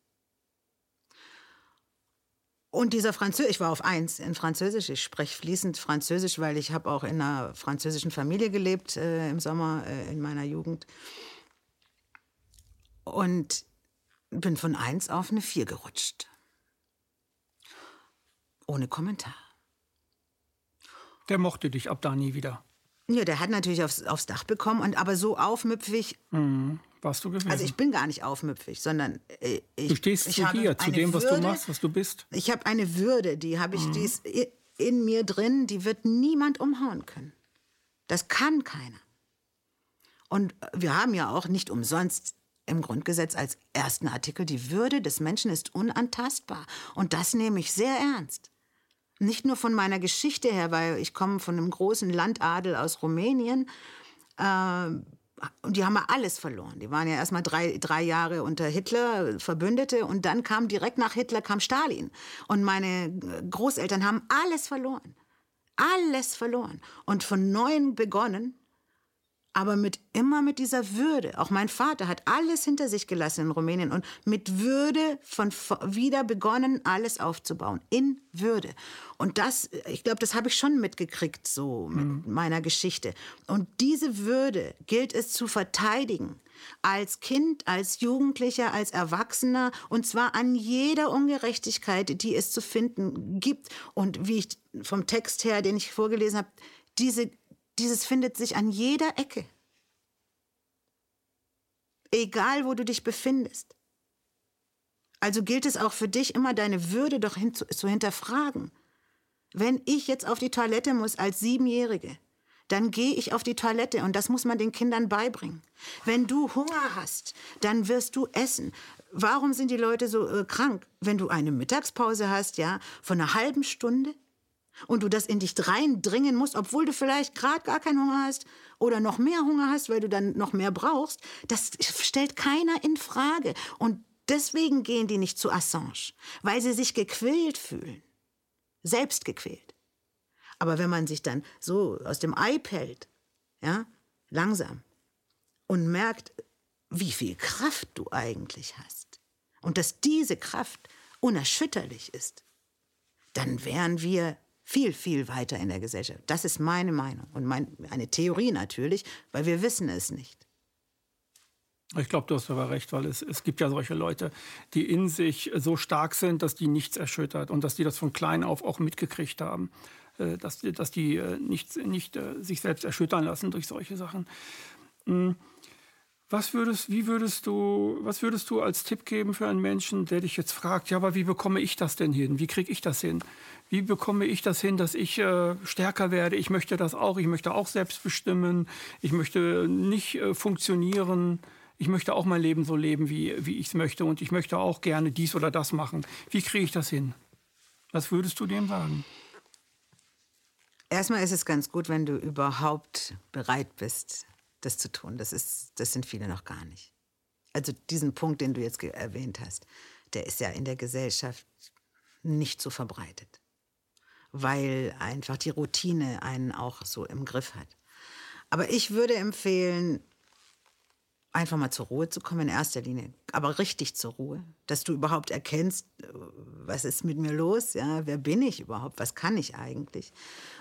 Und dieser Französisch, ich war auf eins in Französisch, ich spreche fließend Französisch, weil ich habe auch in einer französischen Familie gelebt äh, im Sommer äh, in meiner Jugend. Und bin von eins auf eine vier gerutscht. Ohne Kommentar. Der mochte dich ab da nie wieder. Ja, der hat natürlich aufs, aufs Dach bekommen, und aber so aufmüpfig. Mhm. Warst du gewesen? Also ich bin gar nicht aufmüpfig, sondern äh, ich. Du stehst ich zu dir, zu dem, was Würde, du machst, was du bist. Ich habe eine Würde, die habe ich, mhm. die ist in mir drin, die wird niemand umhauen können. Das kann keiner. Und wir haben ja auch nicht umsonst im Grundgesetz als ersten Artikel, die Würde des Menschen ist unantastbar. Und das nehme ich sehr ernst. Nicht nur von meiner Geschichte her, weil ich komme von einem großen Landadel aus Rumänien. Äh, und die haben ja alles verloren. Die waren ja erst mal drei, drei Jahre unter Hitler, Verbündete. Und dann kam direkt nach Hitler kam Stalin. Und meine Großeltern haben alles verloren. Alles verloren. Und von neuem begonnen aber mit immer mit dieser Würde. Auch mein Vater hat alles hinter sich gelassen in Rumänien und mit Würde von wieder begonnen, alles aufzubauen. In Würde. Und das, ich glaube, das habe ich schon mitgekriegt, so mit mhm. meiner Geschichte. Und diese Würde gilt es zu verteidigen. Als Kind, als Jugendlicher, als Erwachsener. Und zwar an jeder Ungerechtigkeit, die es zu finden gibt. Und wie ich vom Text her, den ich vorgelesen habe, diese dieses findet sich an jeder Ecke. Egal, wo du dich befindest. Also gilt es auch für dich immer deine Würde doch zu, zu hinterfragen. Wenn ich jetzt auf die Toilette muss als Siebenjährige, dann gehe ich auf die Toilette und das muss man den Kindern beibringen. Wenn du Hunger hast, dann wirst du essen. Warum sind die Leute so äh, krank? Wenn du eine Mittagspause hast, ja, von einer halben Stunde, und du das in dich reindringen musst, obwohl du vielleicht gerade gar keinen Hunger hast oder noch mehr Hunger hast, weil du dann noch mehr brauchst, das stellt keiner in Frage. Und deswegen gehen die nicht zu Assange, weil sie sich gequält fühlen. Selbst gequält. Aber wenn man sich dann so aus dem Ei pellt, ja, langsam, und merkt, wie viel Kraft du eigentlich hast und dass diese Kraft unerschütterlich ist, dann wären wir viel, viel weiter in der Gesellschaft. Das ist meine Meinung und mein, eine Theorie natürlich, weil wir wissen es nicht. Ich glaube, du hast aber recht, weil es, es gibt ja solche Leute, die in sich so stark sind, dass die nichts erschüttert und dass die das von klein auf auch mitgekriegt haben, äh, dass, die, dass die äh, nicht, nicht äh, sich selbst erschüttern lassen durch solche Sachen. Hm. Was würdest, wie würdest du, was würdest du als Tipp geben für einen Menschen, der dich jetzt fragt, ja, aber wie bekomme ich das denn hin? Wie kriege ich das hin? Wie bekomme ich das hin, dass ich äh, stärker werde? Ich möchte das auch. Ich möchte auch selbst bestimmen. Ich möchte nicht äh, funktionieren ich möchte auch mein Leben so leben, wie, wie ich es möchte und ich möchte auch gerne dies oder das machen. Wie kriege ich das hin? Was würdest du dem sagen? Erstmal ist es ganz gut, wenn du überhaupt bereit bist, das zu tun. Das, ist, das sind viele noch gar nicht. Also diesen Punkt, den du jetzt erwähnt hast, der ist ja in der Gesellschaft nicht so verbreitet, weil einfach die Routine einen auch so im Griff hat. Aber ich würde empfehlen, einfach mal zur Ruhe zu kommen in erster Linie, aber richtig zur Ruhe, dass du überhaupt erkennst, äh, was ist mit mir los, ja, wer bin ich überhaupt, was kann ich eigentlich?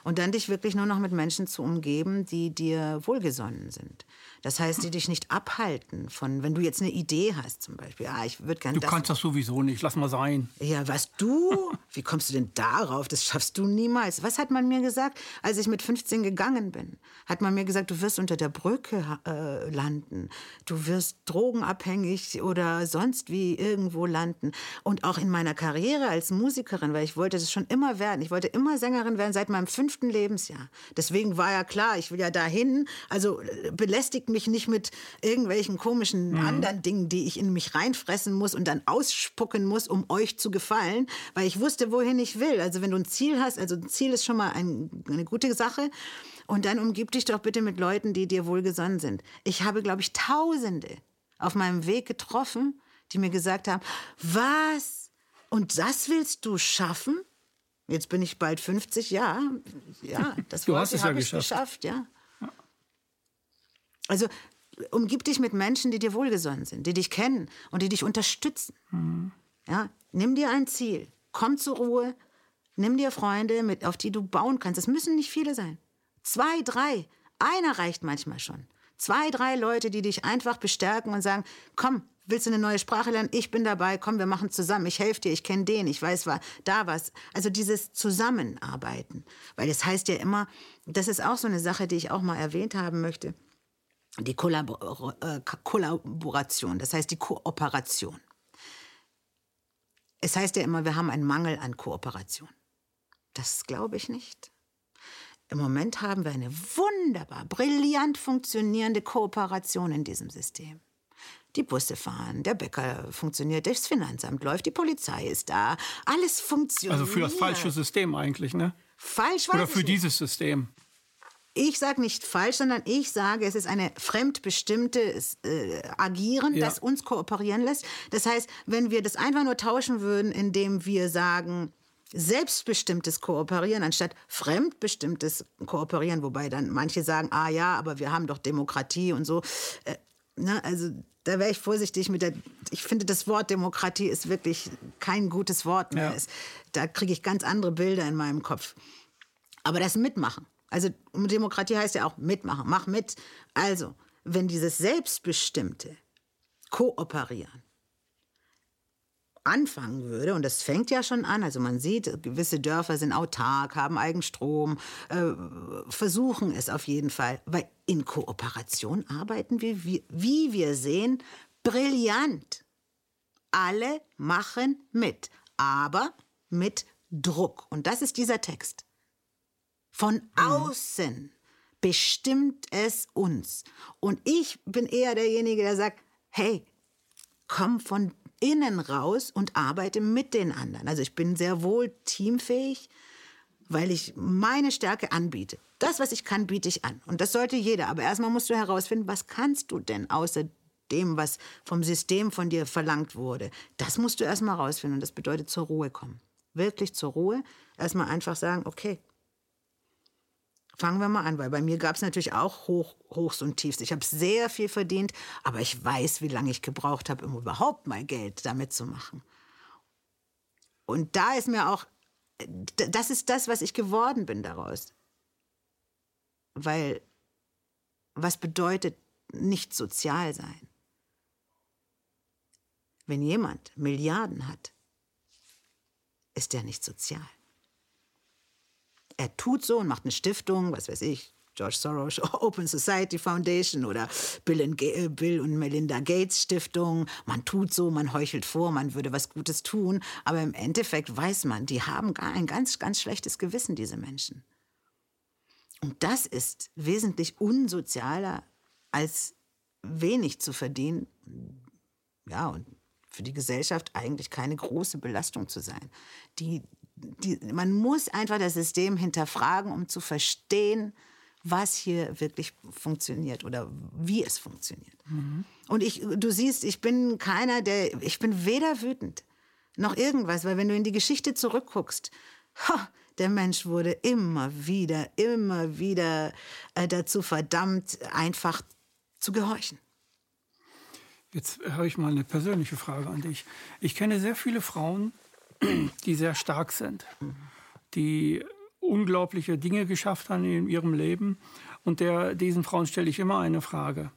Und dann dich wirklich nur noch mit Menschen zu umgeben, die dir wohlgesonnen sind. Das heißt, die dich nicht abhalten von, wenn du jetzt eine Idee hast zum Beispiel, ah, ich würde gerne Du kannst das sowieso nicht, lass mal sein. Ja, was du? Wie kommst du denn darauf? Das schaffst du niemals. Was hat man mir gesagt, als ich mit 15 gegangen bin? Hat man mir gesagt, du wirst unter der Brücke äh, landen, du wirst drogenabhängig oder sonst wie irgendwo landen. Und auch in meiner Karriere als Musikerin, weil ich wollte das schon immer werden. Ich wollte immer Sängerin werden seit meinem fünften Lebensjahr. Deswegen war ja klar, ich will ja dahin. Also äh, belästigt mich nicht mit irgendwelchen komischen mhm. anderen Dingen, die ich in mich reinfressen muss und dann ausspucken muss, um euch zu gefallen, weil ich wusste, wohin ich will. Also wenn du ein Ziel hast, also ein Ziel ist schon mal ein, eine gute Sache. Und dann umgib dich doch bitte mit Leuten, die dir wohlgesonnen sind. Ich habe, glaube ich, Tausende auf meinem Weg getroffen, die mir gesagt haben, was? Und das willst du schaffen? Jetzt bin ich bald 50, ja. Ja, das du hast es ja geschafft. geschafft, ja. Also umgib dich mit Menschen, die dir wohlgesonnen sind, die dich kennen und die dich unterstützen. Mhm. Ja, nimm dir ein Ziel, komm zur Ruhe, nimm dir Freunde, mit, auf die du bauen kannst. Es müssen nicht viele sein. Zwei, drei, einer reicht manchmal schon. Zwei, drei Leute, die dich einfach bestärken und sagen, komm, willst du eine neue Sprache lernen? Ich bin dabei, komm, wir machen zusammen. Ich helfe dir, ich kenne den, ich weiß war da was. Also dieses Zusammenarbeiten. Weil das heißt ja immer, das ist auch so eine Sache, die ich auch mal erwähnt haben möchte die Kollabor äh, Kollaboration, das heißt die Kooperation. Es heißt ja immer, wir haben einen Mangel an Kooperation. Das glaube ich nicht. Im Moment haben wir eine wunderbar, brillant funktionierende Kooperation in diesem System. Die Busse fahren, der Bäcker funktioniert, das Finanzamt läuft, die Polizei ist da, alles funktioniert. Also für das falsche System eigentlich, ne? Falsch Oder für dieses System. Ich sage nicht falsch, sondern ich sage, es ist eine fremdbestimmtes äh, Agieren, ja. das uns kooperieren lässt. Das heißt, wenn wir das einfach nur tauschen würden, indem wir sagen, selbstbestimmtes Kooperieren anstatt fremdbestimmtes Kooperieren, wobei dann manche sagen, ah ja, aber wir haben doch Demokratie und so. Äh, ne, also da wäre ich vorsichtig mit der. Ich finde, das Wort Demokratie ist wirklich kein gutes Wort mehr. Ja. Da kriege ich ganz andere Bilder in meinem Kopf. Aber das Mitmachen. Also Demokratie heißt ja auch mitmachen, mach mit. Also, wenn dieses Selbstbestimmte Kooperieren anfangen würde, und das fängt ja schon an, also man sieht, gewisse Dörfer sind autark, haben Eigenstrom, äh, versuchen es auf jeden Fall, weil in Kooperation arbeiten wir, wie, wie wir sehen, brillant. Alle machen mit, aber mit Druck. Und das ist dieser Text. Von mhm. außen bestimmt es uns. Und ich bin eher derjenige, der sagt, hey, komm von innen raus und arbeite mit den anderen. Also ich bin sehr wohl teamfähig, weil ich meine Stärke anbiete. Das, was ich kann, biete ich an. Und das sollte jeder. Aber erstmal musst du herausfinden, was kannst du denn außer dem, was vom System von dir verlangt wurde. Das musst du erstmal herausfinden. Und das bedeutet zur Ruhe kommen. Wirklich zur Ruhe. Erstmal einfach sagen, okay, Fangen wir mal an, weil bei mir gab es natürlich auch Hoch, Hochs und Tiefs. Ich habe sehr viel verdient, aber ich weiß, wie lange ich gebraucht habe, um überhaupt mal Geld damit zu machen. Und da ist mir auch, das ist das, was ich geworden bin daraus. Weil, was bedeutet nicht sozial sein? Wenn jemand Milliarden hat, ist er nicht sozial. Er tut so und macht eine Stiftung, was weiß ich, George Soros Open Society Foundation oder Bill, und, äh, Bill und Melinda Gates Stiftung. Man tut so, man heuchelt vor, man würde was Gutes tun, aber im Endeffekt weiß man, die haben gar ein ganz, ganz schlechtes Gewissen, diese Menschen. Und das ist wesentlich unsozialer als wenig zu verdienen. Ja, und für die Gesellschaft eigentlich keine große Belastung zu sein. Die, die, man muss einfach das System hinterfragen, um zu verstehen, was hier wirklich funktioniert oder wie es funktioniert. Mhm. Und ich, du siehst, ich bin keiner, der, ich bin weder wütend noch irgendwas, weil wenn du in die Geschichte zurückguckst, ha, der Mensch wurde immer wieder, immer wieder äh, dazu verdammt, einfach zu gehorchen. Jetzt habe ich mal eine persönliche Frage an dich. Ich kenne sehr viele Frauen, die sehr stark sind, die unglaubliche Dinge geschafft haben in ihrem Leben. Und der, diesen Frauen stelle ich immer eine Frage.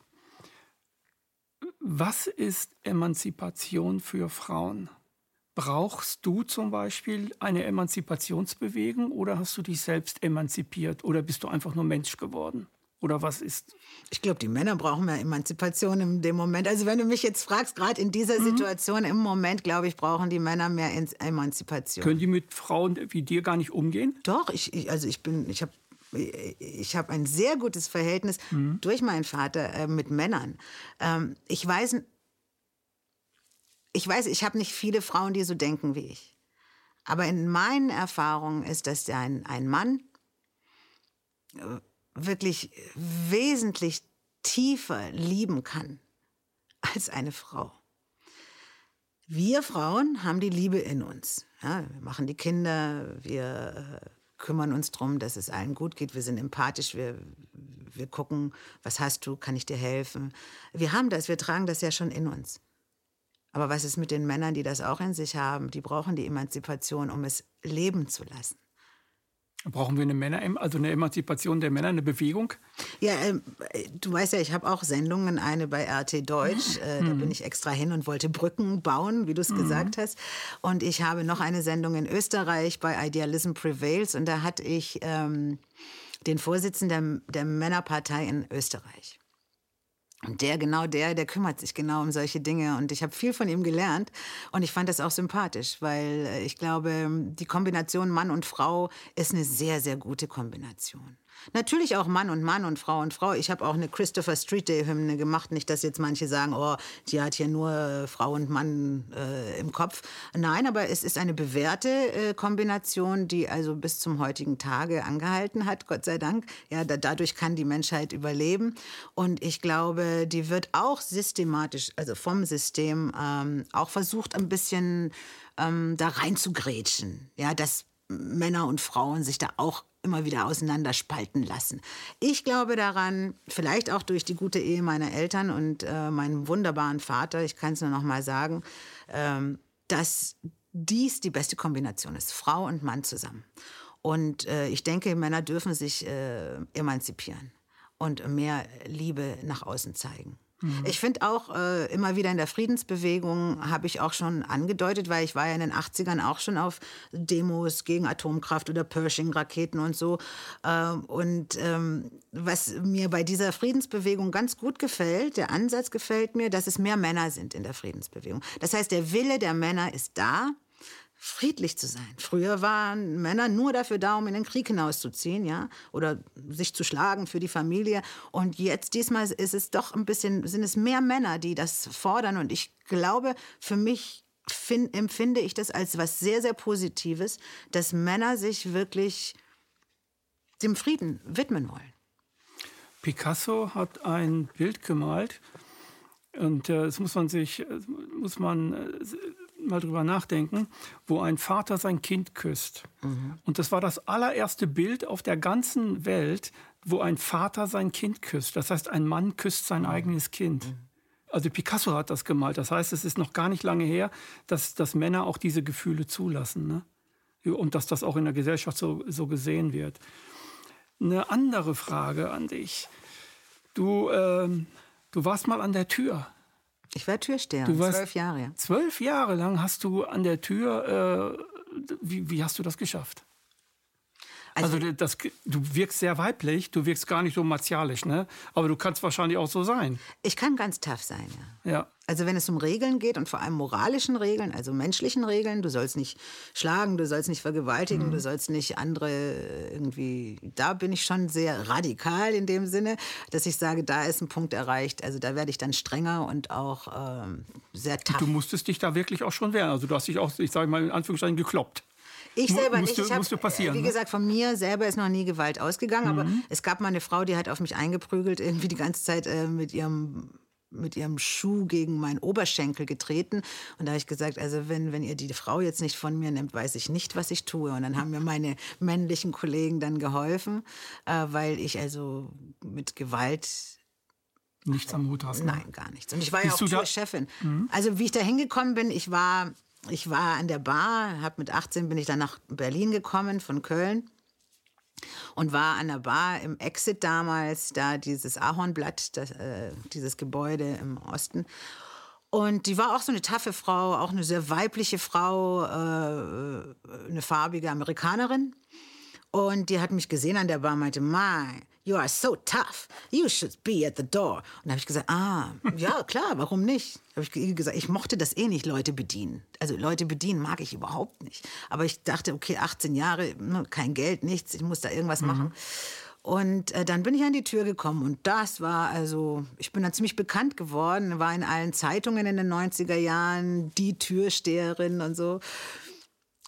Was ist Emanzipation für Frauen? Brauchst du zum Beispiel eine Emanzipationsbewegung oder hast du dich selbst emanzipiert oder bist du einfach nur Mensch geworden? Oder was ist? Ich glaube, die Männer brauchen mehr Emanzipation in dem Moment. Also wenn du mich jetzt fragst, gerade in dieser mhm. Situation im Moment, glaube ich, brauchen die Männer mehr Emanzipation. Können die mit Frauen wie dir gar nicht umgehen? Doch, ich, ich also ich bin, ich habe ich habe ein sehr gutes Verhältnis mhm. durch meinen Vater äh, mit Männern. Ähm, ich weiß, ich weiß, ich habe nicht viele Frauen, die so denken wie ich. Aber in meinen Erfahrungen ist, dass ein, ein Mann äh, wirklich wesentlich tiefer lieben kann als eine Frau. Wir Frauen haben die Liebe in uns. Ja, wir machen die Kinder, wir äh, kümmern uns darum, dass es allen gut geht, wir sind empathisch, wir, wir gucken, was hast du, kann ich dir helfen. Wir haben das, wir tragen das ja schon in uns. Aber was ist mit den Männern, die das auch in sich haben? Die brauchen die Emanzipation, um es leben zu lassen. Brauchen wir eine Männer, also eine Emanzipation der Männer, eine Bewegung? Ja, äh, du weißt ja, ich habe auch Sendungen, eine bei RT Deutsch. Äh, mhm. Da bin ich extra hin und wollte Brücken bauen, wie du es mhm. gesagt hast. Und ich habe noch eine Sendung in Österreich bei Idealism Prevails. Und da hatte ich ähm, den Vorsitzenden der, der Männerpartei in Österreich. Und der, genau der, der kümmert sich genau um solche Dinge. Und ich habe viel von ihm gelernt. Und ich fand das auch sympathisch, weil äh, ich glaube, die Kombination Mann und Frau ist eine sehr, sehr gute Kombination. Natürlich auch Mann und Mann und Frau und Frau. Ich habe auch eine Christopher Street Day Hymne gemacht. Nicht, dass jetzt manche sagen, oh, die hat hier nur äh, Frau und Mann äh, im Kopf. Nein, aber es ist eine bewährte äh, Kombination, die also bis zum heutigen Tage angehalten hat, Gott sei Dank. Ja, da, dadurch kann die Menschheit überleben. Und ich glaube, die wird auch systematisch, also vom System, ähm, auch versucht, ein bisschen ähm, da reinzugrätschen. Ja, dass Männer und Frauen sich da auch immer wieder auseinanderspalten lassen. Ich glaube daran, vielleicht auch durch die gute Ehe meiner Eltern und äh, meinem wunderbaren Vater, ich kann es nur noch mal sagen, ähm, dass dies die beste Kombination ist, Frau und Mann zusammen. Und äh, ich denke, Männer dürfen sich äh, emanzipieren und mehr Liebe nach außen zeigen. Mhm. Ich finde auch äh, immer wieder in der Friedensbewegung habe ich auch schon angedeutet, weil ich war ja in den 80ern auch schon auf Demos gegen Atomkraft oder Pershing-Raketen und so. Äh, und ähm, was mir bei dieser Friedensbewegung ganz gut gefällt, der Ansatz gefällt mir, dass es mehr Männer sind in der Friedensbewegung. Das heißt, der Wille der Männer ist da friedlich zu sein. Früher waren Männer nur dafür da, um in den Krieg hinauszuziehen, ja, oder sich zu schlagen für die Familie. Und jetzt diesmal ist es doch ein bisschen, sind es mehr Männer, die das fordern. Und ich glaube, für mich find, empfinde ich das als was sehr, sehr Positives, dass Männer sich wirklich dem Frieden widmen wollen. Picasso hat ein Bild gemalt und äh, das muss man sich, muss man äh, mal drüber nachdenken, wo ein Vater sein Kind küsst. Mhm. Und das war das allererste Bild auf der ganzen Welt, wo ein Vater sein Kind küsst. Das heißt, ein Mann küsst sein mhm. eigenes Kind. Mhm. Also Picasso hat das gemalt. Das heißt, es ist noch gar nicht lange her, dass, dass Männer auch diese Gefühle zulassen. Ne? Und dass das auch in der Gesellschaft so, so gesehen wird. Eine andere Frage an dich. Du, ähm, du warst mal an der Tür. Ich war Türsteher, du warst zwölf Jahre. Zwölf Jahre lang hast du an der Tür. Äh, wie, wie hast du das geschafft? Also, also das, du wirkst sehr weiblich, du wirkst gar nicht so martialisch, ne? Aber du kannst wahrscheinlich auch so sein. Ich kann ganz tough sein, ja. ja. Also wenn es um Regeln geht und vor allem moralischen Regeln, also menschlichen Regeln, du sollst nicht schlagen, du sollst nicht vergewaltigen, mhm. du sollst nicht andere irgendwie, da bin ich schon sehr radikal in dem Sinne, dass ich sage, da ist ein Punkt erreicht. Also da werde ich dann strenger und auch ähm, sehr tough. Du musstest dich da wirklich auch schon wehren. Also du hast dich auch, ich sage mal in Anführungszeichen, gekloppt. Ich selber musste, nicht. Ich musste passieren. Wie ne? gesagt, von mir selber ist noch nie Gewalt ausgegangen. Mhm. Aber es gab mal eine Frau, die hat auf mich eingeprügelt, irgendwie die ganze Zeit äh, mit ihrem mit ihrem Schuh gegen meinen Oberschenkel getreten. Und da habe ich gesagt, also wenn, wenn ihr die Frau jetzt nicht von mir nimmt, weiß ich nicht, was ich tue. Und dann haben mir meine männlichen Kollegen dann geholfen, äh, weil ich also mit Gewalt nichts am Hut hast. Ne? Nein, gar nichts. Und ich war Bist ja auch Chefin. Mhm. Also wie ich da hingekommen bin, ich war ich war an der Bar, hab mit 18 bin ich dann nach Berlin gekommen von Köln und war an der Bar im Exit damals, da dieses Ahornblatt, das, äh, dieses Gebäude im Osten. Und die war auch so eine taffe Frau, auch eine sehr weibliche Frau, äh, eine farbige Amerikanerin. Und die hat mich gesehen an der Bar meinte, mein, you are so tough. You should be at the door. Und da habe ich gesagt, ah, ja, klar, warum nicht? habe ich gesagt, ich mochte das eh nicht, Leute bedienen. Also Leute bedienen mag ich überhaupt nicht. Aber ich dachte, okay, 18 Jahre, ne, kein Geld, nichts, ich muss da irgendwas mhm. machen. Und äh, dann bin ich an die Tür gekommen und das war also, ich bin dann ziemlich bekannt geworden, war in allen Zeitungen in den 90er Jahren die Türsteherin und so.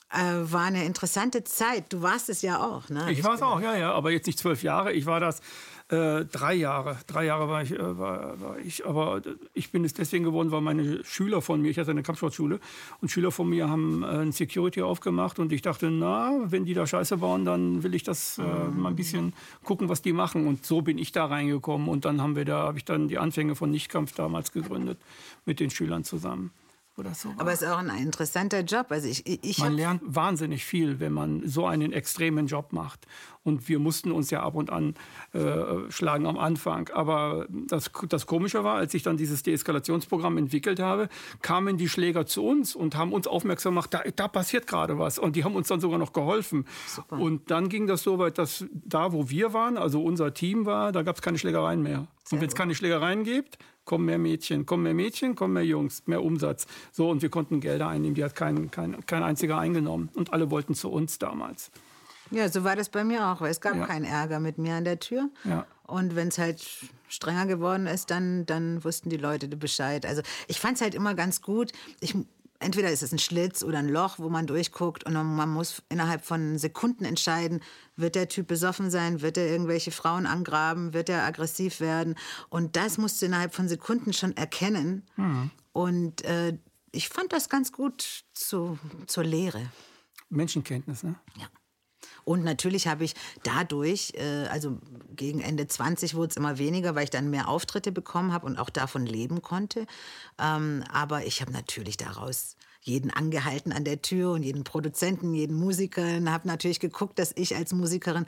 Äh, war eine interessante Zeit. Du warst es ja auch, ne? Ich war es auch, ja, ja. Aber jetzt nicht zwölf Jahre. Ich war das äh, drei Jahre. Drei Jahre war ich, äh, war, war, ich. Aber ich bin es deswegen geworden, weil meine Schüler von mir, ich hatte eine Kampfsportschule, und Schüler von mir haben äh, ein Security aufgemacht. Und ich dachte, na, wenn die da Scheiße bauen, dann will ich das äh, mal ein bisschen gucken, was die machen. Und so bin ich da reingekommen. Und dann haben wir da, habe ich dann die Anfänge von Nichtkampf damals gegründet mit den Schülern zusammen oder so. Aber es ist auch ein interessanter Job. Also ich, ich man lernt wahnsinnig viel, wenn man so einen extremen Job macht. Und wir mussten uns ja ab und an äh, schlagen am Anfang. Aber das, das Komische war, als ich dann dieses Deeskalationsprogramm entwickelt habe, kamen die Schläger zu uns und haben uns aufmerksam gemacht, da, da passiert gerade was. Und die haben uns dann sogar noch geholfen. Super. Und dann ging das so weit, dass da, wo wir waren, also unser Team war, da gab es keine Schlägereien mehr. Sehr und wenn es keine Schlägereien gibt, kommen mehr Mädchen, kommen mehr Mädchen, kommen mehr Jungs, mehr Umsatz. So, und wir konnten Gelder einnehmen, die hat kein, kein, kein einziger eingenommen. Und alle wollten zu uns damals. Ja, so war das bei mir auch, weil es gab ja. keinen Ärger mit mir an der Tür. Ja. Und wenn es halt strenger geworden ist, dann, dann wussten die Leute Bescheid. Also ich fand es halt immer ganz gut. Ich entweder ist es ein Schlitz oder ein Loch, wo man durchguckt und man muss innerhalb von Sekunden entscheiden, wird der Typ besoffen sein, wird er irgendwelche Frauen angraben, wird er aggressiv werden. Und das musst du innerhalb von Sekunden schon erkennen. Mhm. Und äh, ich fand das ganz gut zu, zur Lehre. Menschenkenntnis, ne? Ja. Und natürlich habe ich dadurch, äh, also gegen Ende 20 wurde es immer weniger, weil ich dann mehr Auftritte bekommen habe und auch davon leben konnte. Ähm, aber ich habe natürlich daraus jeden angehalten an der Tür und jeden Produzenten, jeden Musiker und habe natürlich geguckt, dass ich als Musikerin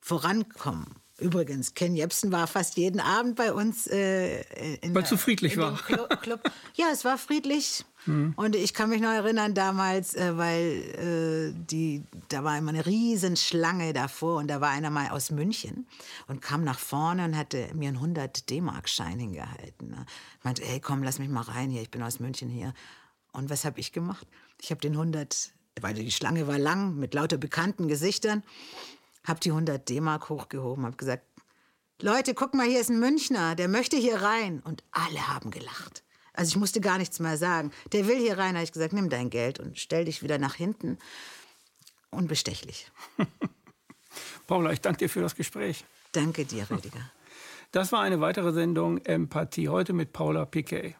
vorankomme. Übrigens, Ken Jebsen war fast jeden Abend bei uns. Äh, Weil es so friedlich war. Club. Ja, es war friedlich. Mhm. Und ich kann mich noch erinnern damals, äh, weil äh, die, da war immer eine riesen Schlange davor und da war einer mal aus München und kam nach vorne und hatte mir einen 100 D-Mark-Schein hingehalten. Ne? Meinte, hey, komm, lass mich mal rein hier, ich bin aus München hier. Und was habe ich gemacht? Ich habe den 100, weil die Schlange war lang, mit lauter bekannten Gesichtern, habe die 100 D-Mark hochgehoben, habe gesagt, Leute, guck mal, hier ist ein Münchner, der möchte hier rein. Und alle haben gelacht. Also ich musste gar nichts mehr sagen. Der will hier rein, habe ich gesagt, nimm dein Geld und stell dich wieder nach hinten. Unbestechlich. Paula, ich danke dir für das Gespräch. Danke dir, Rüdiger. Das war eine weitere Sendung Empathie heute mit Paula Piquet.